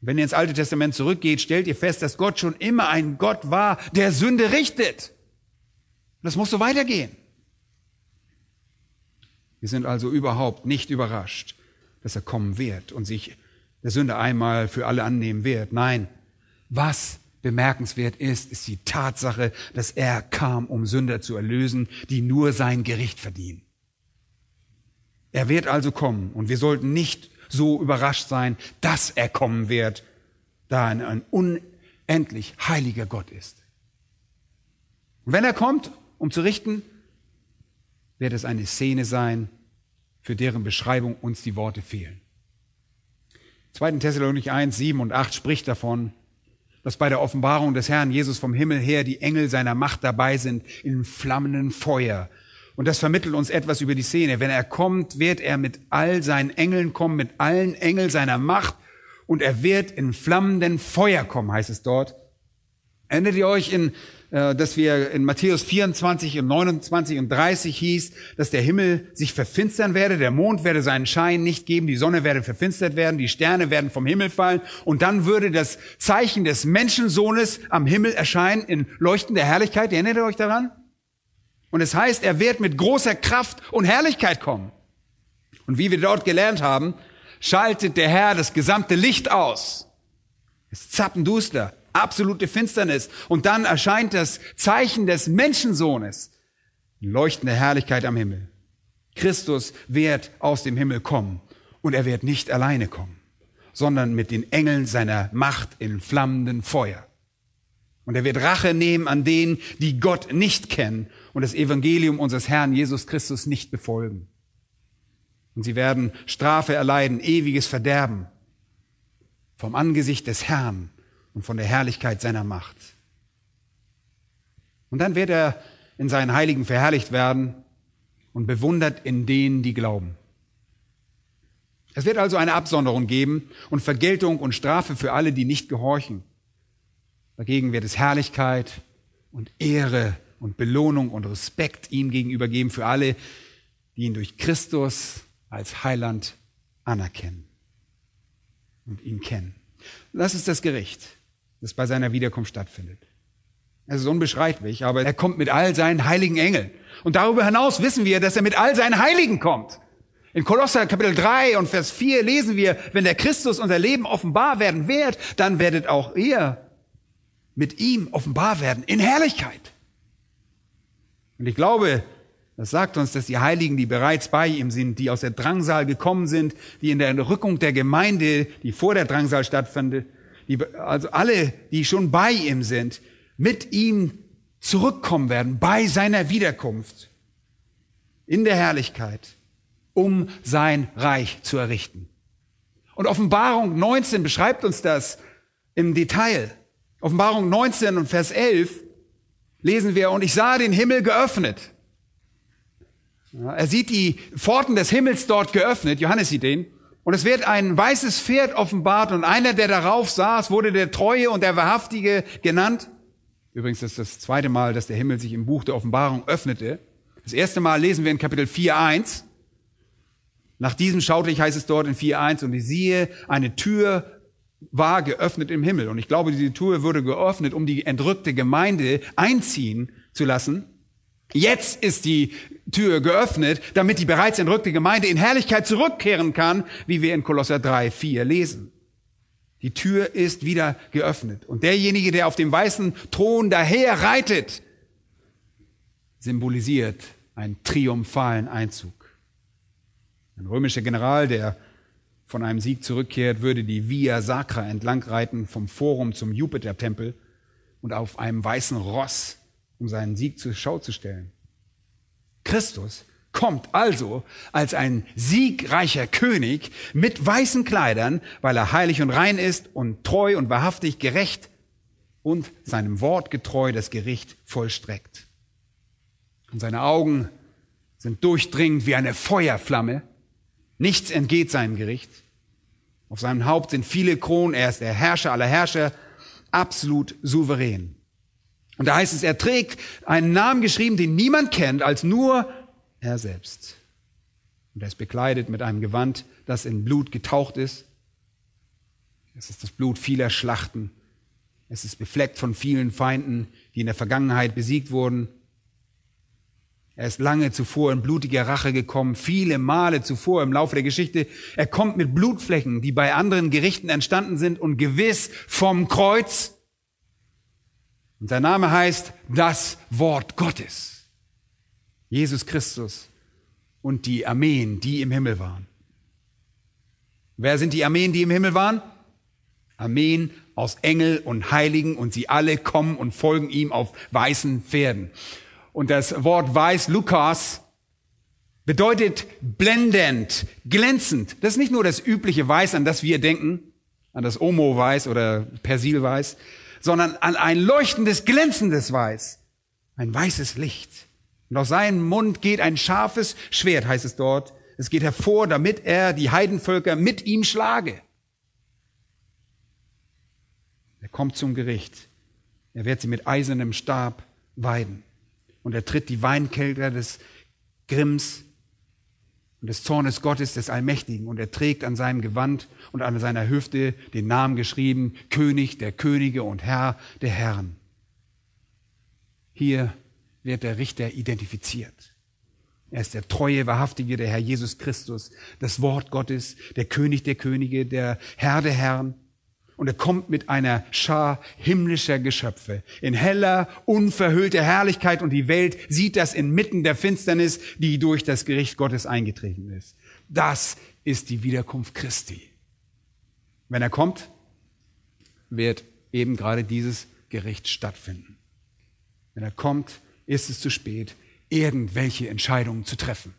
Wenn ihr ins Alte Testament zurückgeht, stellt ihr fest, dass Gott schon immer ein Gott war, der Sünde richtet. Das muss so weitergehen. Wir sind also überhaupt nicht überrascht, dass er kommen wird und sich der Sünde einmal für alle annehmen wird. Nein, was bemerkenswert ist, ist die Tatsache, dass er kam, um Sünder zu erlösen, die nur sein Gericht verdienen. Er wird also kommen und wir sollten nicht so überrascht sein, dass er kommen wird, da er ein unendlich heiliger Gott ist. Und wenn er kommt, um zu richten, wird es eine Szene sein, für deren Beschreibung uns die Worte fehlen. 2. Thessalonik 1, 7 und 8 spricht davon, dass bei der Offenbarung des Herrn Jesus vom Himmel her die Engel seiner Macht dabei sind in flammenden Feuer, und das vermittelt uns etwas über die Szene. Wenn er kommt, wird er mit all seinen Engeln kommen, mit allen Engeln seiner Macht. Und er wird in flammenden Feuer kommen, heißt es dort. Erinnert ihr euch in, äh, dass wir in Matthäus 24 und 29 und 30 hieß, dass der Himmel sich verfinstern werde, der Mond werde seinen Schein nicht geben, die Sonne werde verfinstert werden, die Sterne werden vom Himmel fallen und dann würde das Zeichen des Menschensohnes am Himmel erscheinen in leuchtender Herrlichkeit. Erinnert ihr euch daran? Und es heißt, er wird mit großer Kraft und Herrlichkeit kommen. Und wie wir dort gelernt haben, schaltet der Herr das gesamte Licht aus. Es zappenduster, absolute Finsternis. Und dann erscheint das Zeichen des Menschensohnes. Leuchtende Herrlichkeit am Himmel. Christus wird aus dem Himmel kommen. Und er wird nicht alleine kommen, sondern mit den Engeln seiner Macht in flammenden Feuer. Und er wird Rache nehmen an denen, die Gott nicht kennen und das Evangelium unseres Herrn Jesus Christus nicht befolgen. Und sie werden Strafe erleiden, ewiges Verderben vom Angesicht des Herrn und von der Herrlichkeit seiner Macht. Und dann wird er in seinen Heiligen verherrlicht werden und bewundert in denen, die glauben. Es wird also eine Absonderung geben und Vergeltung und Strafe für alle, die nicht gehorchen. Dagegen wird es Herrlichkeit und Ehre und Belohnung und Respekt ihm gegenüber geben für alle, die ihn durch Christus als Heiland anerkennen und ihn kennen. Das ist das Gericht, das bei seiner Wiederkunft stattfindet. Es ist unbeschreiblich, aber er kommt mit all seinen heiligen Engeln. Und darüber hinaus wissen wir, dass er mit all seinen Heiligen kommt. In Kolosser Kapitel 3 und Vers 4 lesen wir, wenn der Christus unser Leben offenbar werden wird, dann werdet auch ihr mit ihm offenbar werden in Herrlichkeit. Und ich glaube, das sagt uns, dass die Heiligen, die bereits bei ihm sind, die aus der Drangsal gekommen sind, die in der Entrückung der Gemeinde, die vor der Drangsal stattfand, die, also alle, die schon bei ihm sind, mit ihm zurückkommen werden bei seiner Wiederkunft in der Herrlichkeit, um sein Reich zu errichten. Und Offenbarung 19 beschreibt uns das im Detail. Offenbarung 19 und Vers 11 lesen wir, und ich sah den Himmel geöffnet. Er sieht die Pforten des Himmels dort geöffnet, Johannes sieht den, und es wird ein weißes Pferd offenbart und einer, der darauf saß, wurde der Treue und der Wahrhaftige genannt. Übrigens, das ist das zweite Mal, dass der Himmel sich im Buch der Offenbarung öffnete. Das erste Mal lesen wir in Kapitel 4.1. Nach diesem schaute ich, heißt es dort in 4.1, und ich siehe, eine Tür war geöffnet im Himmel. Und ich glaube, diese Tür wurde geöffnet, um die entrückte Gemeinde einziehen zu lassen. Jetzt ist die Tür geöffnet, damit die bereits entrückte Gemeinde in Herrlichkeit zurückkehren kann, wie wir in Kolosser 3, 4 lesen. Die Tür ist wieder geöffnet. Und derjenige, der auf dem weißen Thron daher reitet, symbolisiert einen triumphalen Einzug. Ein römischer General, der von einem Sieg zurückkehrt, würde die Via Sacra entlang reiten vom Forum zum Jupitertempel und auf einem weißen Ross, um seinen Sieg zur Schau zu stellen. Christus kommt also als ein siegreicher König mit weißen Kleidern, weil er heilig und rein ist und treu und wahrhaftig gerecht und seinem Wort getreu das Gericht vollstreckt. Und seine Augen sind durchdringend wie eine Feuerflamme. Nichts entgeht seinem Gericht. Auf seinem Haupt sind viele Kronen. Er ist der Herrscher aller Herrscher, absolut souverän. Und da heißt es, er trägt einen Namen geschrieben, den niemand kennt, als nur er selbst. Und er ist bekleidet mit einem Gewand, das in Blut getaucht ist. Es ist das Blut vieler Schlachten. Es ist befleckt von vielen Feinden, die in der Vergangenheit besiegt wurden. Er ist lange zuvor in blutiger Rache gekommen, viele Male zuvor im Laufe der Geschichte. Er kommt mit Blutflecken, die bei anderen Gerichten entstanden sind und gewiss vom Kreuz. Und sein Name heißt das Wort Gottes. Jesus Christus und die Armeen, die im Himmel waren. Wer sind die Armeen, die im Himmel waren? Armeen aus Engel und Heiligen und sie alle kommen und folgen ihm auf weißen Pferden. Und das Wort weiß, Lukas, bedeutet blendend, glänzend. Das ist nicht nur das übliche Weiß, an das wir denken, an das Omo-Weiß oder Persilweiß, sondern an ein leuchtendes, glänzendes Weiß, ein weißes Licht. Und aus seinem Mund geht ein scharfes Schwert, heißt es dort. Es geht hervor, damit er die Heidenvölker mit ihm schlage. Er kommt zum Gericht. Er wird sie mit eisernem Stab weiden. Und er tritt die Weinkelter des Grimms und des Zornes Gottes, des Allmächtigen. Und er trägt an seinem Gewand und an seiner Hüfte den Namen geschrieben, König der Könige und Herr der Herren. Hier wird der Richter identifiziert. Er ist der treue, wahrhaftige, der Herr Jesus Christus, das Wort Gottes, der König der Könige, der Herr der Herren. Und er kommt mit einer Schar himmlischer Geschöpfe in heller, unverhüllter Herrlichkeit und die Welt sieht das inmitten der Finsternis, die durch das Gericht Gottes eingetreten ist. Das ist die Wiederkunft Christi. Wenn er kommt, wird eben gerade dieses Gericht stattfinden. Wenn er kommt, ist es zu spät, irgendwelche Entscheidungen zu treffen.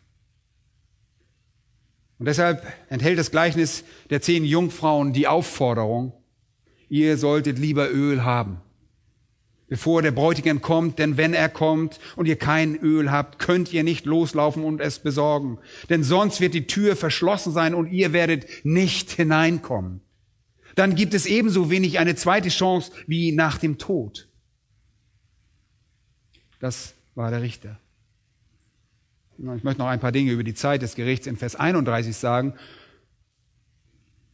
Und deshalb enthält das Gleichnis der zehn Jungfrauen die Aufforderung, ihr solltet lieber Öl haben, bevor der Bräutigam kommt, denn wenn er kommt und ihr kein Öl habt, könnt ihr nicht loslaufen und es besorgen, denn sonst wird die Tür verschlossen sein und ihr werdet nicht hineinkommen. Dann gibt es ebenso wenig eine zweite Chance wie nach dem Tod. Das war der Richter. Ich möchte noch ein paar Dinge über die Zeit des Gerichts in Vers 31 sagen.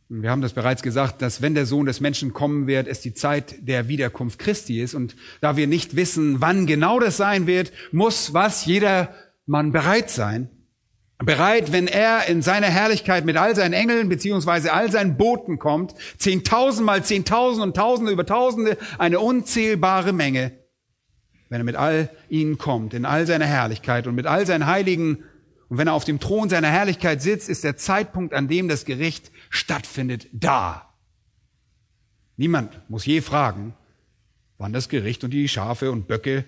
Wir haben das bereits gesagt, dass wenn der Sohn des Menschen kommen wird, es die Zeit der Wiederkunft Christi ist. Und da wir nicht wissen, wann genau das sein wird, muss was jeder Mann bereit sein. Bereit, wenn er in seiner Herrlichkeit mit all seinen Engeln beziehungsweise all seinen Boten kommt, zehntausend mal zehntausend und tausende über tausende, eine unzählbare Menge wenn er mit all ihnen kommt, in all seiner Herrlichkeit und mit all seinen Heiligen, und wenn er auf dem Thron seiner Herrlichkeit sitzt, ist der Zeitpunkt, an dem das Gericht stattfindet, da. Niemand muss je fragen, wann das Gericht und die Schafe und Böcke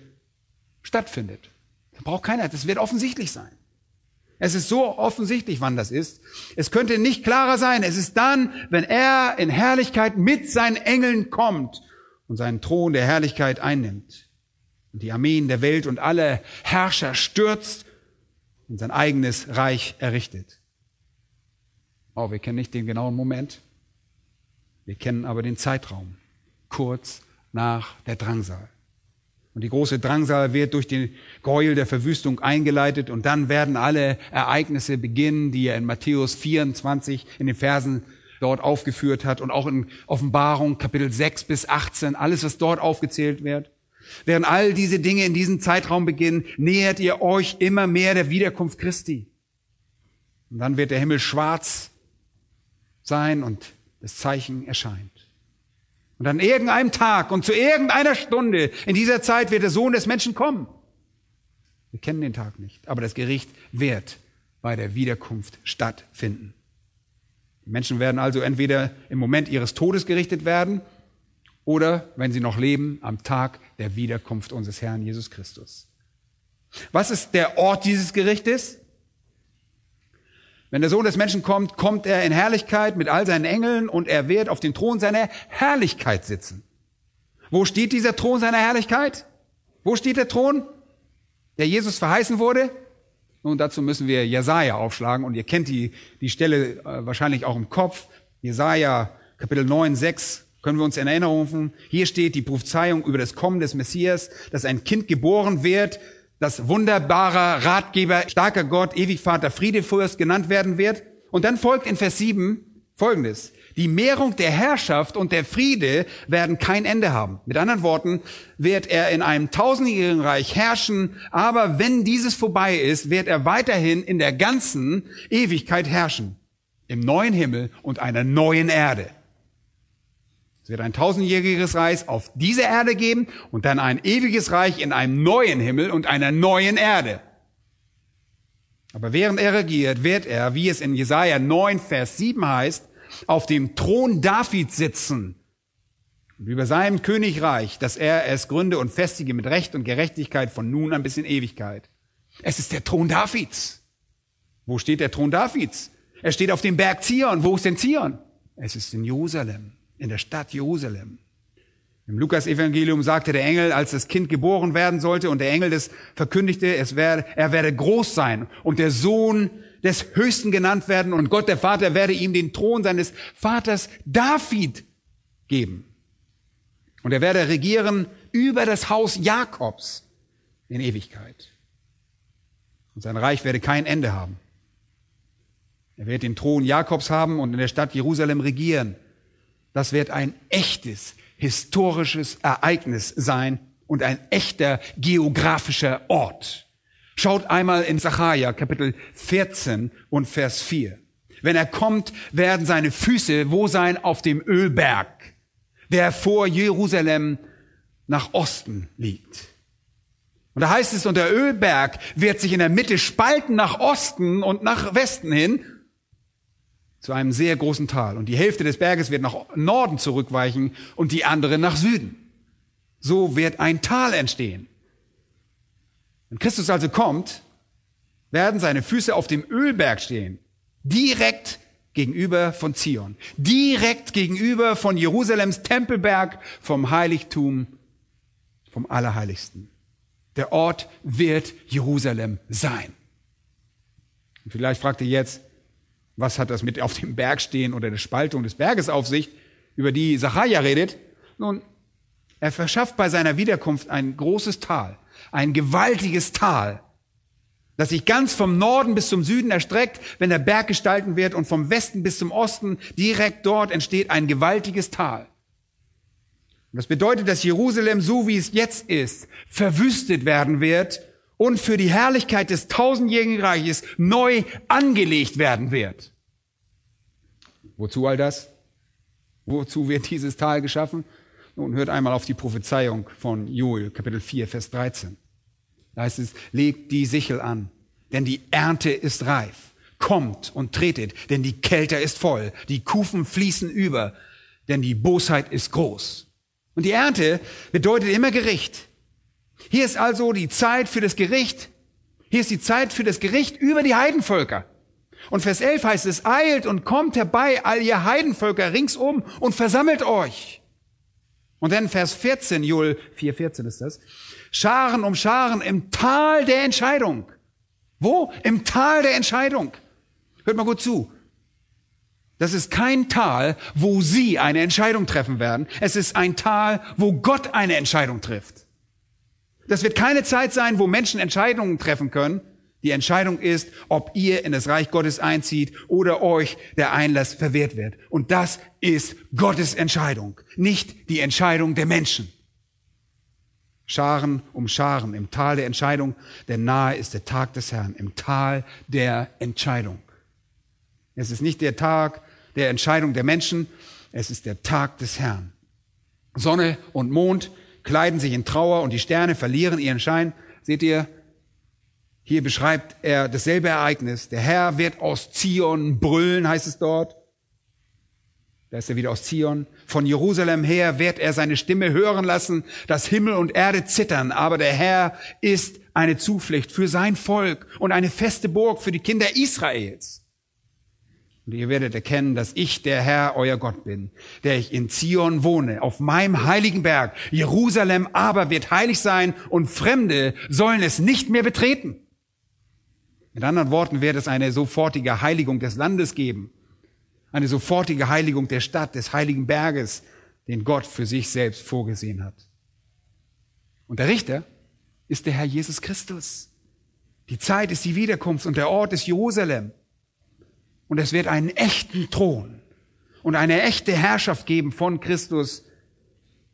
stattfindet. Da braucht keiner, das wird offensichtlich sein. Es ist so offensichtlich, wann das ist. Es könnte nicht klarer sein. Es ist dann, wenn er in Herrlichkeit mit seinen Engeln kommt und seinen Thron der Herrlichkeit einnimmt und die Armeen der Welt und alle Herrscher stürzt und sein eigenes Reich errichtet. Oh, wir kennen nicht den genauen Moment. Wir kennen aber den Zeitraum. Kurz nach der Drangsal. Und die große Drangsal wird durch den Gräuel der Verwüstung eingeleitet und dann werden alle Ereignisse beginnen, die er in Matthäus 24 in den Versen dort aufgeführt hat und auch in Offenbarung Kapitel 6 bis 18, alles, was dort aufgezählt wird. Während all diese Dinge in diesem Zeitraum beginnen, nähert ihr euch immer mehr der Wiederkunft Christi. Und dann wird der Himmel schwarz sein und das Zeichen erscheint. Und an irgendeinem Tag und zu irgendeiner Stunde in dieser Zeit wird der Sohn des Menschen kommen. Wir kennen den Tag nicht, aber das Gericht wird bei der Wiederkunft stattfinden. Die Menschen werden also entweder im Moment ihres Todes gerichtet werden oder, wenn sie noch leben, am Tag der Wiederkunft unseres Herrn Jesus Christus. Was ist der Ort dieses Gerichtes? Wenn der Sohn des Menschen kommt, kommt er in Herrlichkeit mit all seinen Engeln und er wird auf dem Thron seiner Herrlichkeit sitzen. Wo steht dieser Thron seiner Herrlichkeit? Wo steht der Thron, der Jesus verheißen wurde? Nun, dazu müssen wir Jesaja aufschlagen und ihr kennt die, die Stelle äh, wahrscheinlich auch im Kopf. Jesaja Kapitel 9, 6 können wir uns in Erinnerung rufen. Hier steht die Prophezeiung über das Kommen des Messias, dass ein Kind geboren wird, das wunderbare Ratgeber, starker Gott, ewig Vater, Friedefürst genannt werden wird. Und dann folgt in Vers 7 Folgendes. Die Mehrung der Herrschaft und der Friede werden kein Ende haben. Mit anderen Worten, wird er in einem tausendjährigen Reich herrschen, aber wenn dieses vorbei ist, wird er weiterhin in der ganzen Ewigkeit herrschen. Im neuen Himmel und einer neuen Erde. Es wird ein tausendjähriges Reich auf dieser Erde geben und dann ein ewiges Reich in einem neuen Himmel und einer neuen Erde. Aber während er regiert, wird er, wie es in Jesaja 9, Vers 7 heißt, auf dem Thron Davids sitzen und über seinem Königreich, dass er es gründe und festige mit Recht und Gerechtigkeit von nun an bis in Ewigkeit. Es ist der Thron Davids. Wo steht der Thron Davids? Er steht auf dem Berg Zion. Wo ist denn Zion? Es ist in Jerusalem in der Stadt Jerusalem. Im Lukas-Evangelium sagte der Engel, als das Kind geboren werden sollte, und der Engel das verkündigte, es werde, er werde groß sein und der Sohn des Höchsten genannt werden und Gott der Vater werde ihm den Thron seines Vaters David geben. Und er werde regieren über das Haus Jakobs in Ewigkeit. Und sein Reich werde kein Ende haben. Er wird den Thron Jakobs haben und in der Stadt Jerusalem regieren das wird ein echtes historisches Ereignis sein und ein echter geografischer Ort. Schaut einmal in Sacharja Kapitel 14 und Vers 4. Wenn er kommt, werden seine Füße wo sein? Auf dem Ölberg, der vor Jerusalem nach Osten liegt. Und da heißt es, und der Ölberg wird sich in der Mitte spalten nach Osten und nach Westen hin zu einem sehr großen Tal. Und die Hälfte des Berges wird nach Norden zurückweichen und die andere nach Süden. So wird ein Tal entstehen. Wenn Christus also kommt, werden seine Füße auf dem Ölberg stehen, direkt gegenüber von Zion, direkt gegenüber von Jerusalems Tempelberg, vom Heiligtum, vom Allerheiligsten. Der Ort wird Jerusalem sein. Und vielleicht fragt ihr jetzt, was hat das mit auf dem Berg stehen oder der Spaltung des Berges auf sich, über die Sacharja redet? Nun, er verschafft bei seiner Wiederkunft ein großes Tal, ein gewaltiges Tal, das sich ganz vom Norden bis zum Süden erstreckt, wenn der Berg gestalten wird und vom Westen bis zum Osten direkt dort entsteht ein gewaltiges Tal. Und das bedeutet, dass Jerusalem, so wie es jetzt ist, verwüstet werden wird und für die Herrlichkeit des tausendjährigen Reiches neu angelegt werden wird. Wozu all das? Wozu wird dieses Tal geschaffen? Nun hört einmal auf die Prophezeiung von Joel, Kapitel 4, Vers 13. Da heißt es, legt die Sichel an, denn die Ernte ist reif. Kommt und tretet, denn die Kälte ist voll. Die Kufen fließen über. denn die Bosheit ist groß. Und die Ernte bedeutet immer Gericht. Hier ist also die Zeit für das Gericht. Hier ist die Zeit für das Gericht über die Heidenvölker. Und Vers 11 heißt es, eilt und kommt herbei, all ihr Heidenvölker ringsum und versammelt euch. Und dann Vers 14, Joel 4,14 ist das. Scharen um Scharen im Tal der Entscheidung. Wo? Im Tal der Entscheidung. Hört mal gut zu. Das ist kein Tal, wo Sie eine Entscheidung treffen werden. Es ist ein Tal, wo Gott eine Entscheidung trifft. Das wird keine Zeit sein, wo Menschen Entscheidungen treffen können. Die Entscheidung ist, ob ihr in das Reich Gottes einzieht oder euch der Einlass verwehrt wird. Und das ist Gottes Entscheidung, nicht die Entscheidung der Menschen. Scharen um Scharen im Tal der Entscheidung, denn nahe ist der Tag des Herrn, im Tal der Entscheidung. Es ist nicht der Tag der Entscheidung der Menschen, es ist der Tag des Herrn. Sonne und Mond kleiden sich in Trauer und die Sterne verlieren ihren Schein. Seht ihr, hier beschreibt er dasselbe Ereignis. Der Herr wird aus Zion brüllen, heißt es dort. Da ist er wieder aus Zion. Von Jerusalem her wird er seine Stimme hören lassen, dass Himmel und Erde zittern. Aber der Herr ist eine Zuflucht für sein Volk und eine feste Burg für die Kinder Israels. Und ihr werdet erkennen, dass ich der Herr, euer Gott bin, der ich in Zion wohne, auf meinem heiligen Berg. Jerusalem aber wird heilig sein und Fremde sollen es nicht mehr betreten. Mit anderen Worten wird es eine sofortige Heiligung des Landes geben. Eine sofortige Heiligung der Stadt, des heiligen Berges, den Gott für sich selbst vorgesehen hat. Und der Richter ist der Herr Jesus Christus. Die Zeit ist die Wiederkunft und der Ort ist Jerusalem. Und es wird einen echten Thron und eine echte Herrschaft geben von Christus,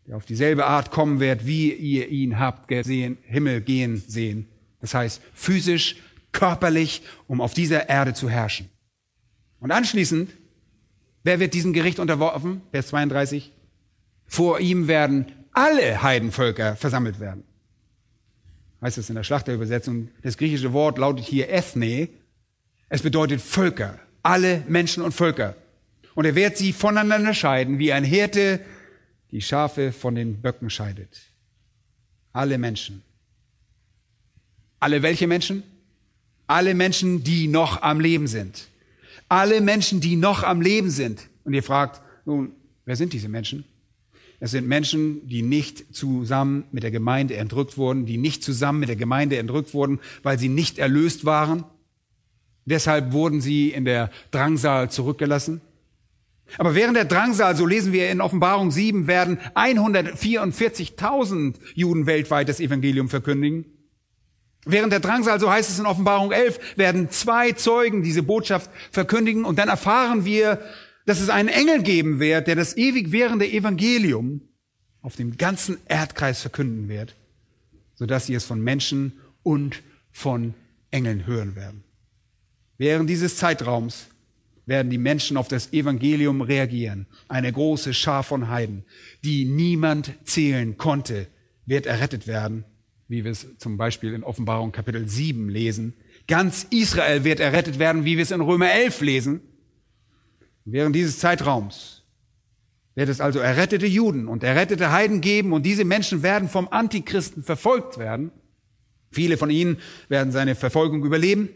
der auf dieselbe Art kommen wird, wie ihr ihn habt gesehen, Himmel gehen sehen. Das heißt, physisch, körperlich, um auf dieser Erde zu herrschen. Und anschließend, wer wird diesem Gericht unterworfen? Vers 32. Vor ihm werden alle Heidenvölker versammelt werden. Heißt es in der Schlachterübersetzung. Das griechische Wort lautet hier Ethne. Es bedeutet Völker alle Menschen und Völker. Und er wird sie voneinander scheiden, wie ein Hirte die Schafe von den Böcken scheidet. Alle Menschen. Alle welche Menschen? Alle Menschen, die noch am Leben sind. Alle Menschen, die noch am Leben sind. Und ihr fragt, nun, wer sind diese Menschen? Es sind Menschen, die nicht zusammen mit der Gemeinde entrückt wurden, die nicht zusammen mit der Gemeinde entrückt wurden, weil sie nicht erlöst waren, Deshalb wurden sie in der Drangsal zurückgelassen. Aber während der Drangsal, so lesen wir in Offenbarung 7, werden 144.000 Juden weltweit das Evangelium verkündigen. Während der Drangsal, so heißt es in Offenbarung 11, werden zwei Zeugen diese Botschaft verkündigen und dann erfahren wir, dass es einen Engel geben wird, der das ewig währende Evangelium auf dem ganzen Erdkreis verkünden wird, sodass sie es von Menschen und von Engeln hören werden. Während dieses Zeitraums werden die Menschen auf das Evangelium reagieren. Eine große Schar von Heiden, die niemand zählen konnte, wird errettet werden, wie wir es zum Beispiel in Offenbarung Kapitel 7 lesen. Ganz Israel wird errettet werden, wie wir es in Römer 11 lesen. Während dieses Zeitraums wird es also errettete Juden und errettete Heiden geben und diese Menschen werden vom Antichristen verfolgt werden. Viele von ihnen werden seine Verfolgung überleben.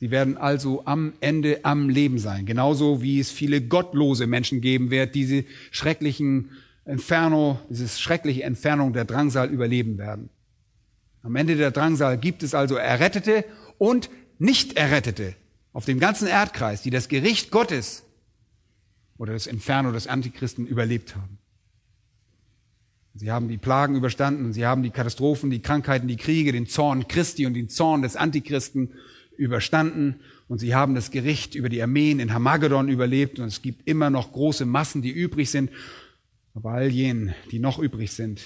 Sie werden also am Ende am Leben sein. Genauso wie es viele gottlose Menschen geben wird, diese schrecklichen Inferno, dieses schreckliche Entfernung der Drangsal überleben werden. Am Ende der Drangsal gibt es also Errettete und Nicht-Errettete auf dem ganzen Erdkreis, die das Gericht Gottes oder das Inferno des Antichristen überlebt haben. Sie haben die Plagen überstanden, sie haben die Katastrophen, die Krankheiten, die Kriege, den Zorn Christi und den Zorn des Antichristen überstanden und sie haben das Gericht über die Armeen in Hamagedon überlebt und es gibt immer noch große Massen, die übrig sind. Aber all jenen, die noch übrig sind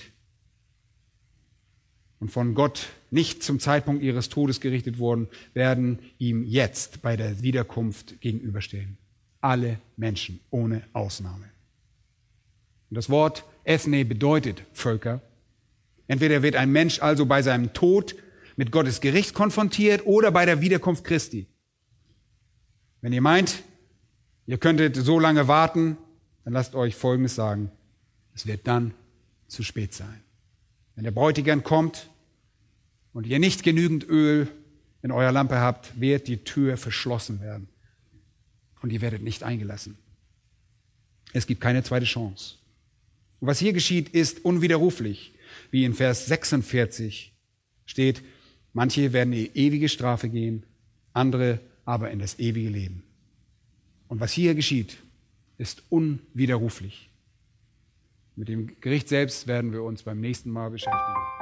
und von Gott nicht zum Zeitpunkt ihres Todes gerichtet wurden, werden ihm jetzt bei der Wiederkunft gegenüberstehen. Alle Menschen ohne Ausnahme. Und das Wort Ethne bedeutet Völker. Entweder wird ein Mensch also bei seinem Tod mit Gottes Gericht konfrontiert oder bei der Wiederkunft Christi. Wenn ihr meint, ihr könntet so lange warten, dann lasst euch Folgendes sagen. Es wird dann zu spät sein. Wenn der Bräutigam kommt und ihr nicht genügend Öl in eurer Lampe habt, wird die Tür verschlossen werden. Und ihr werdet nicht eingelassen. Es gibt keine zweite Chance. Und was hier geschieht, ist unwiderruflich. Wie in Vers 46 steht, manche werden in ewige Strafe gehen, andere aber in das ewige Leben. Und was hier geschieht, ist unwiderruflich. Mit dem Gericht selbst werden wir uns beim nächsten Mal beschäftigen.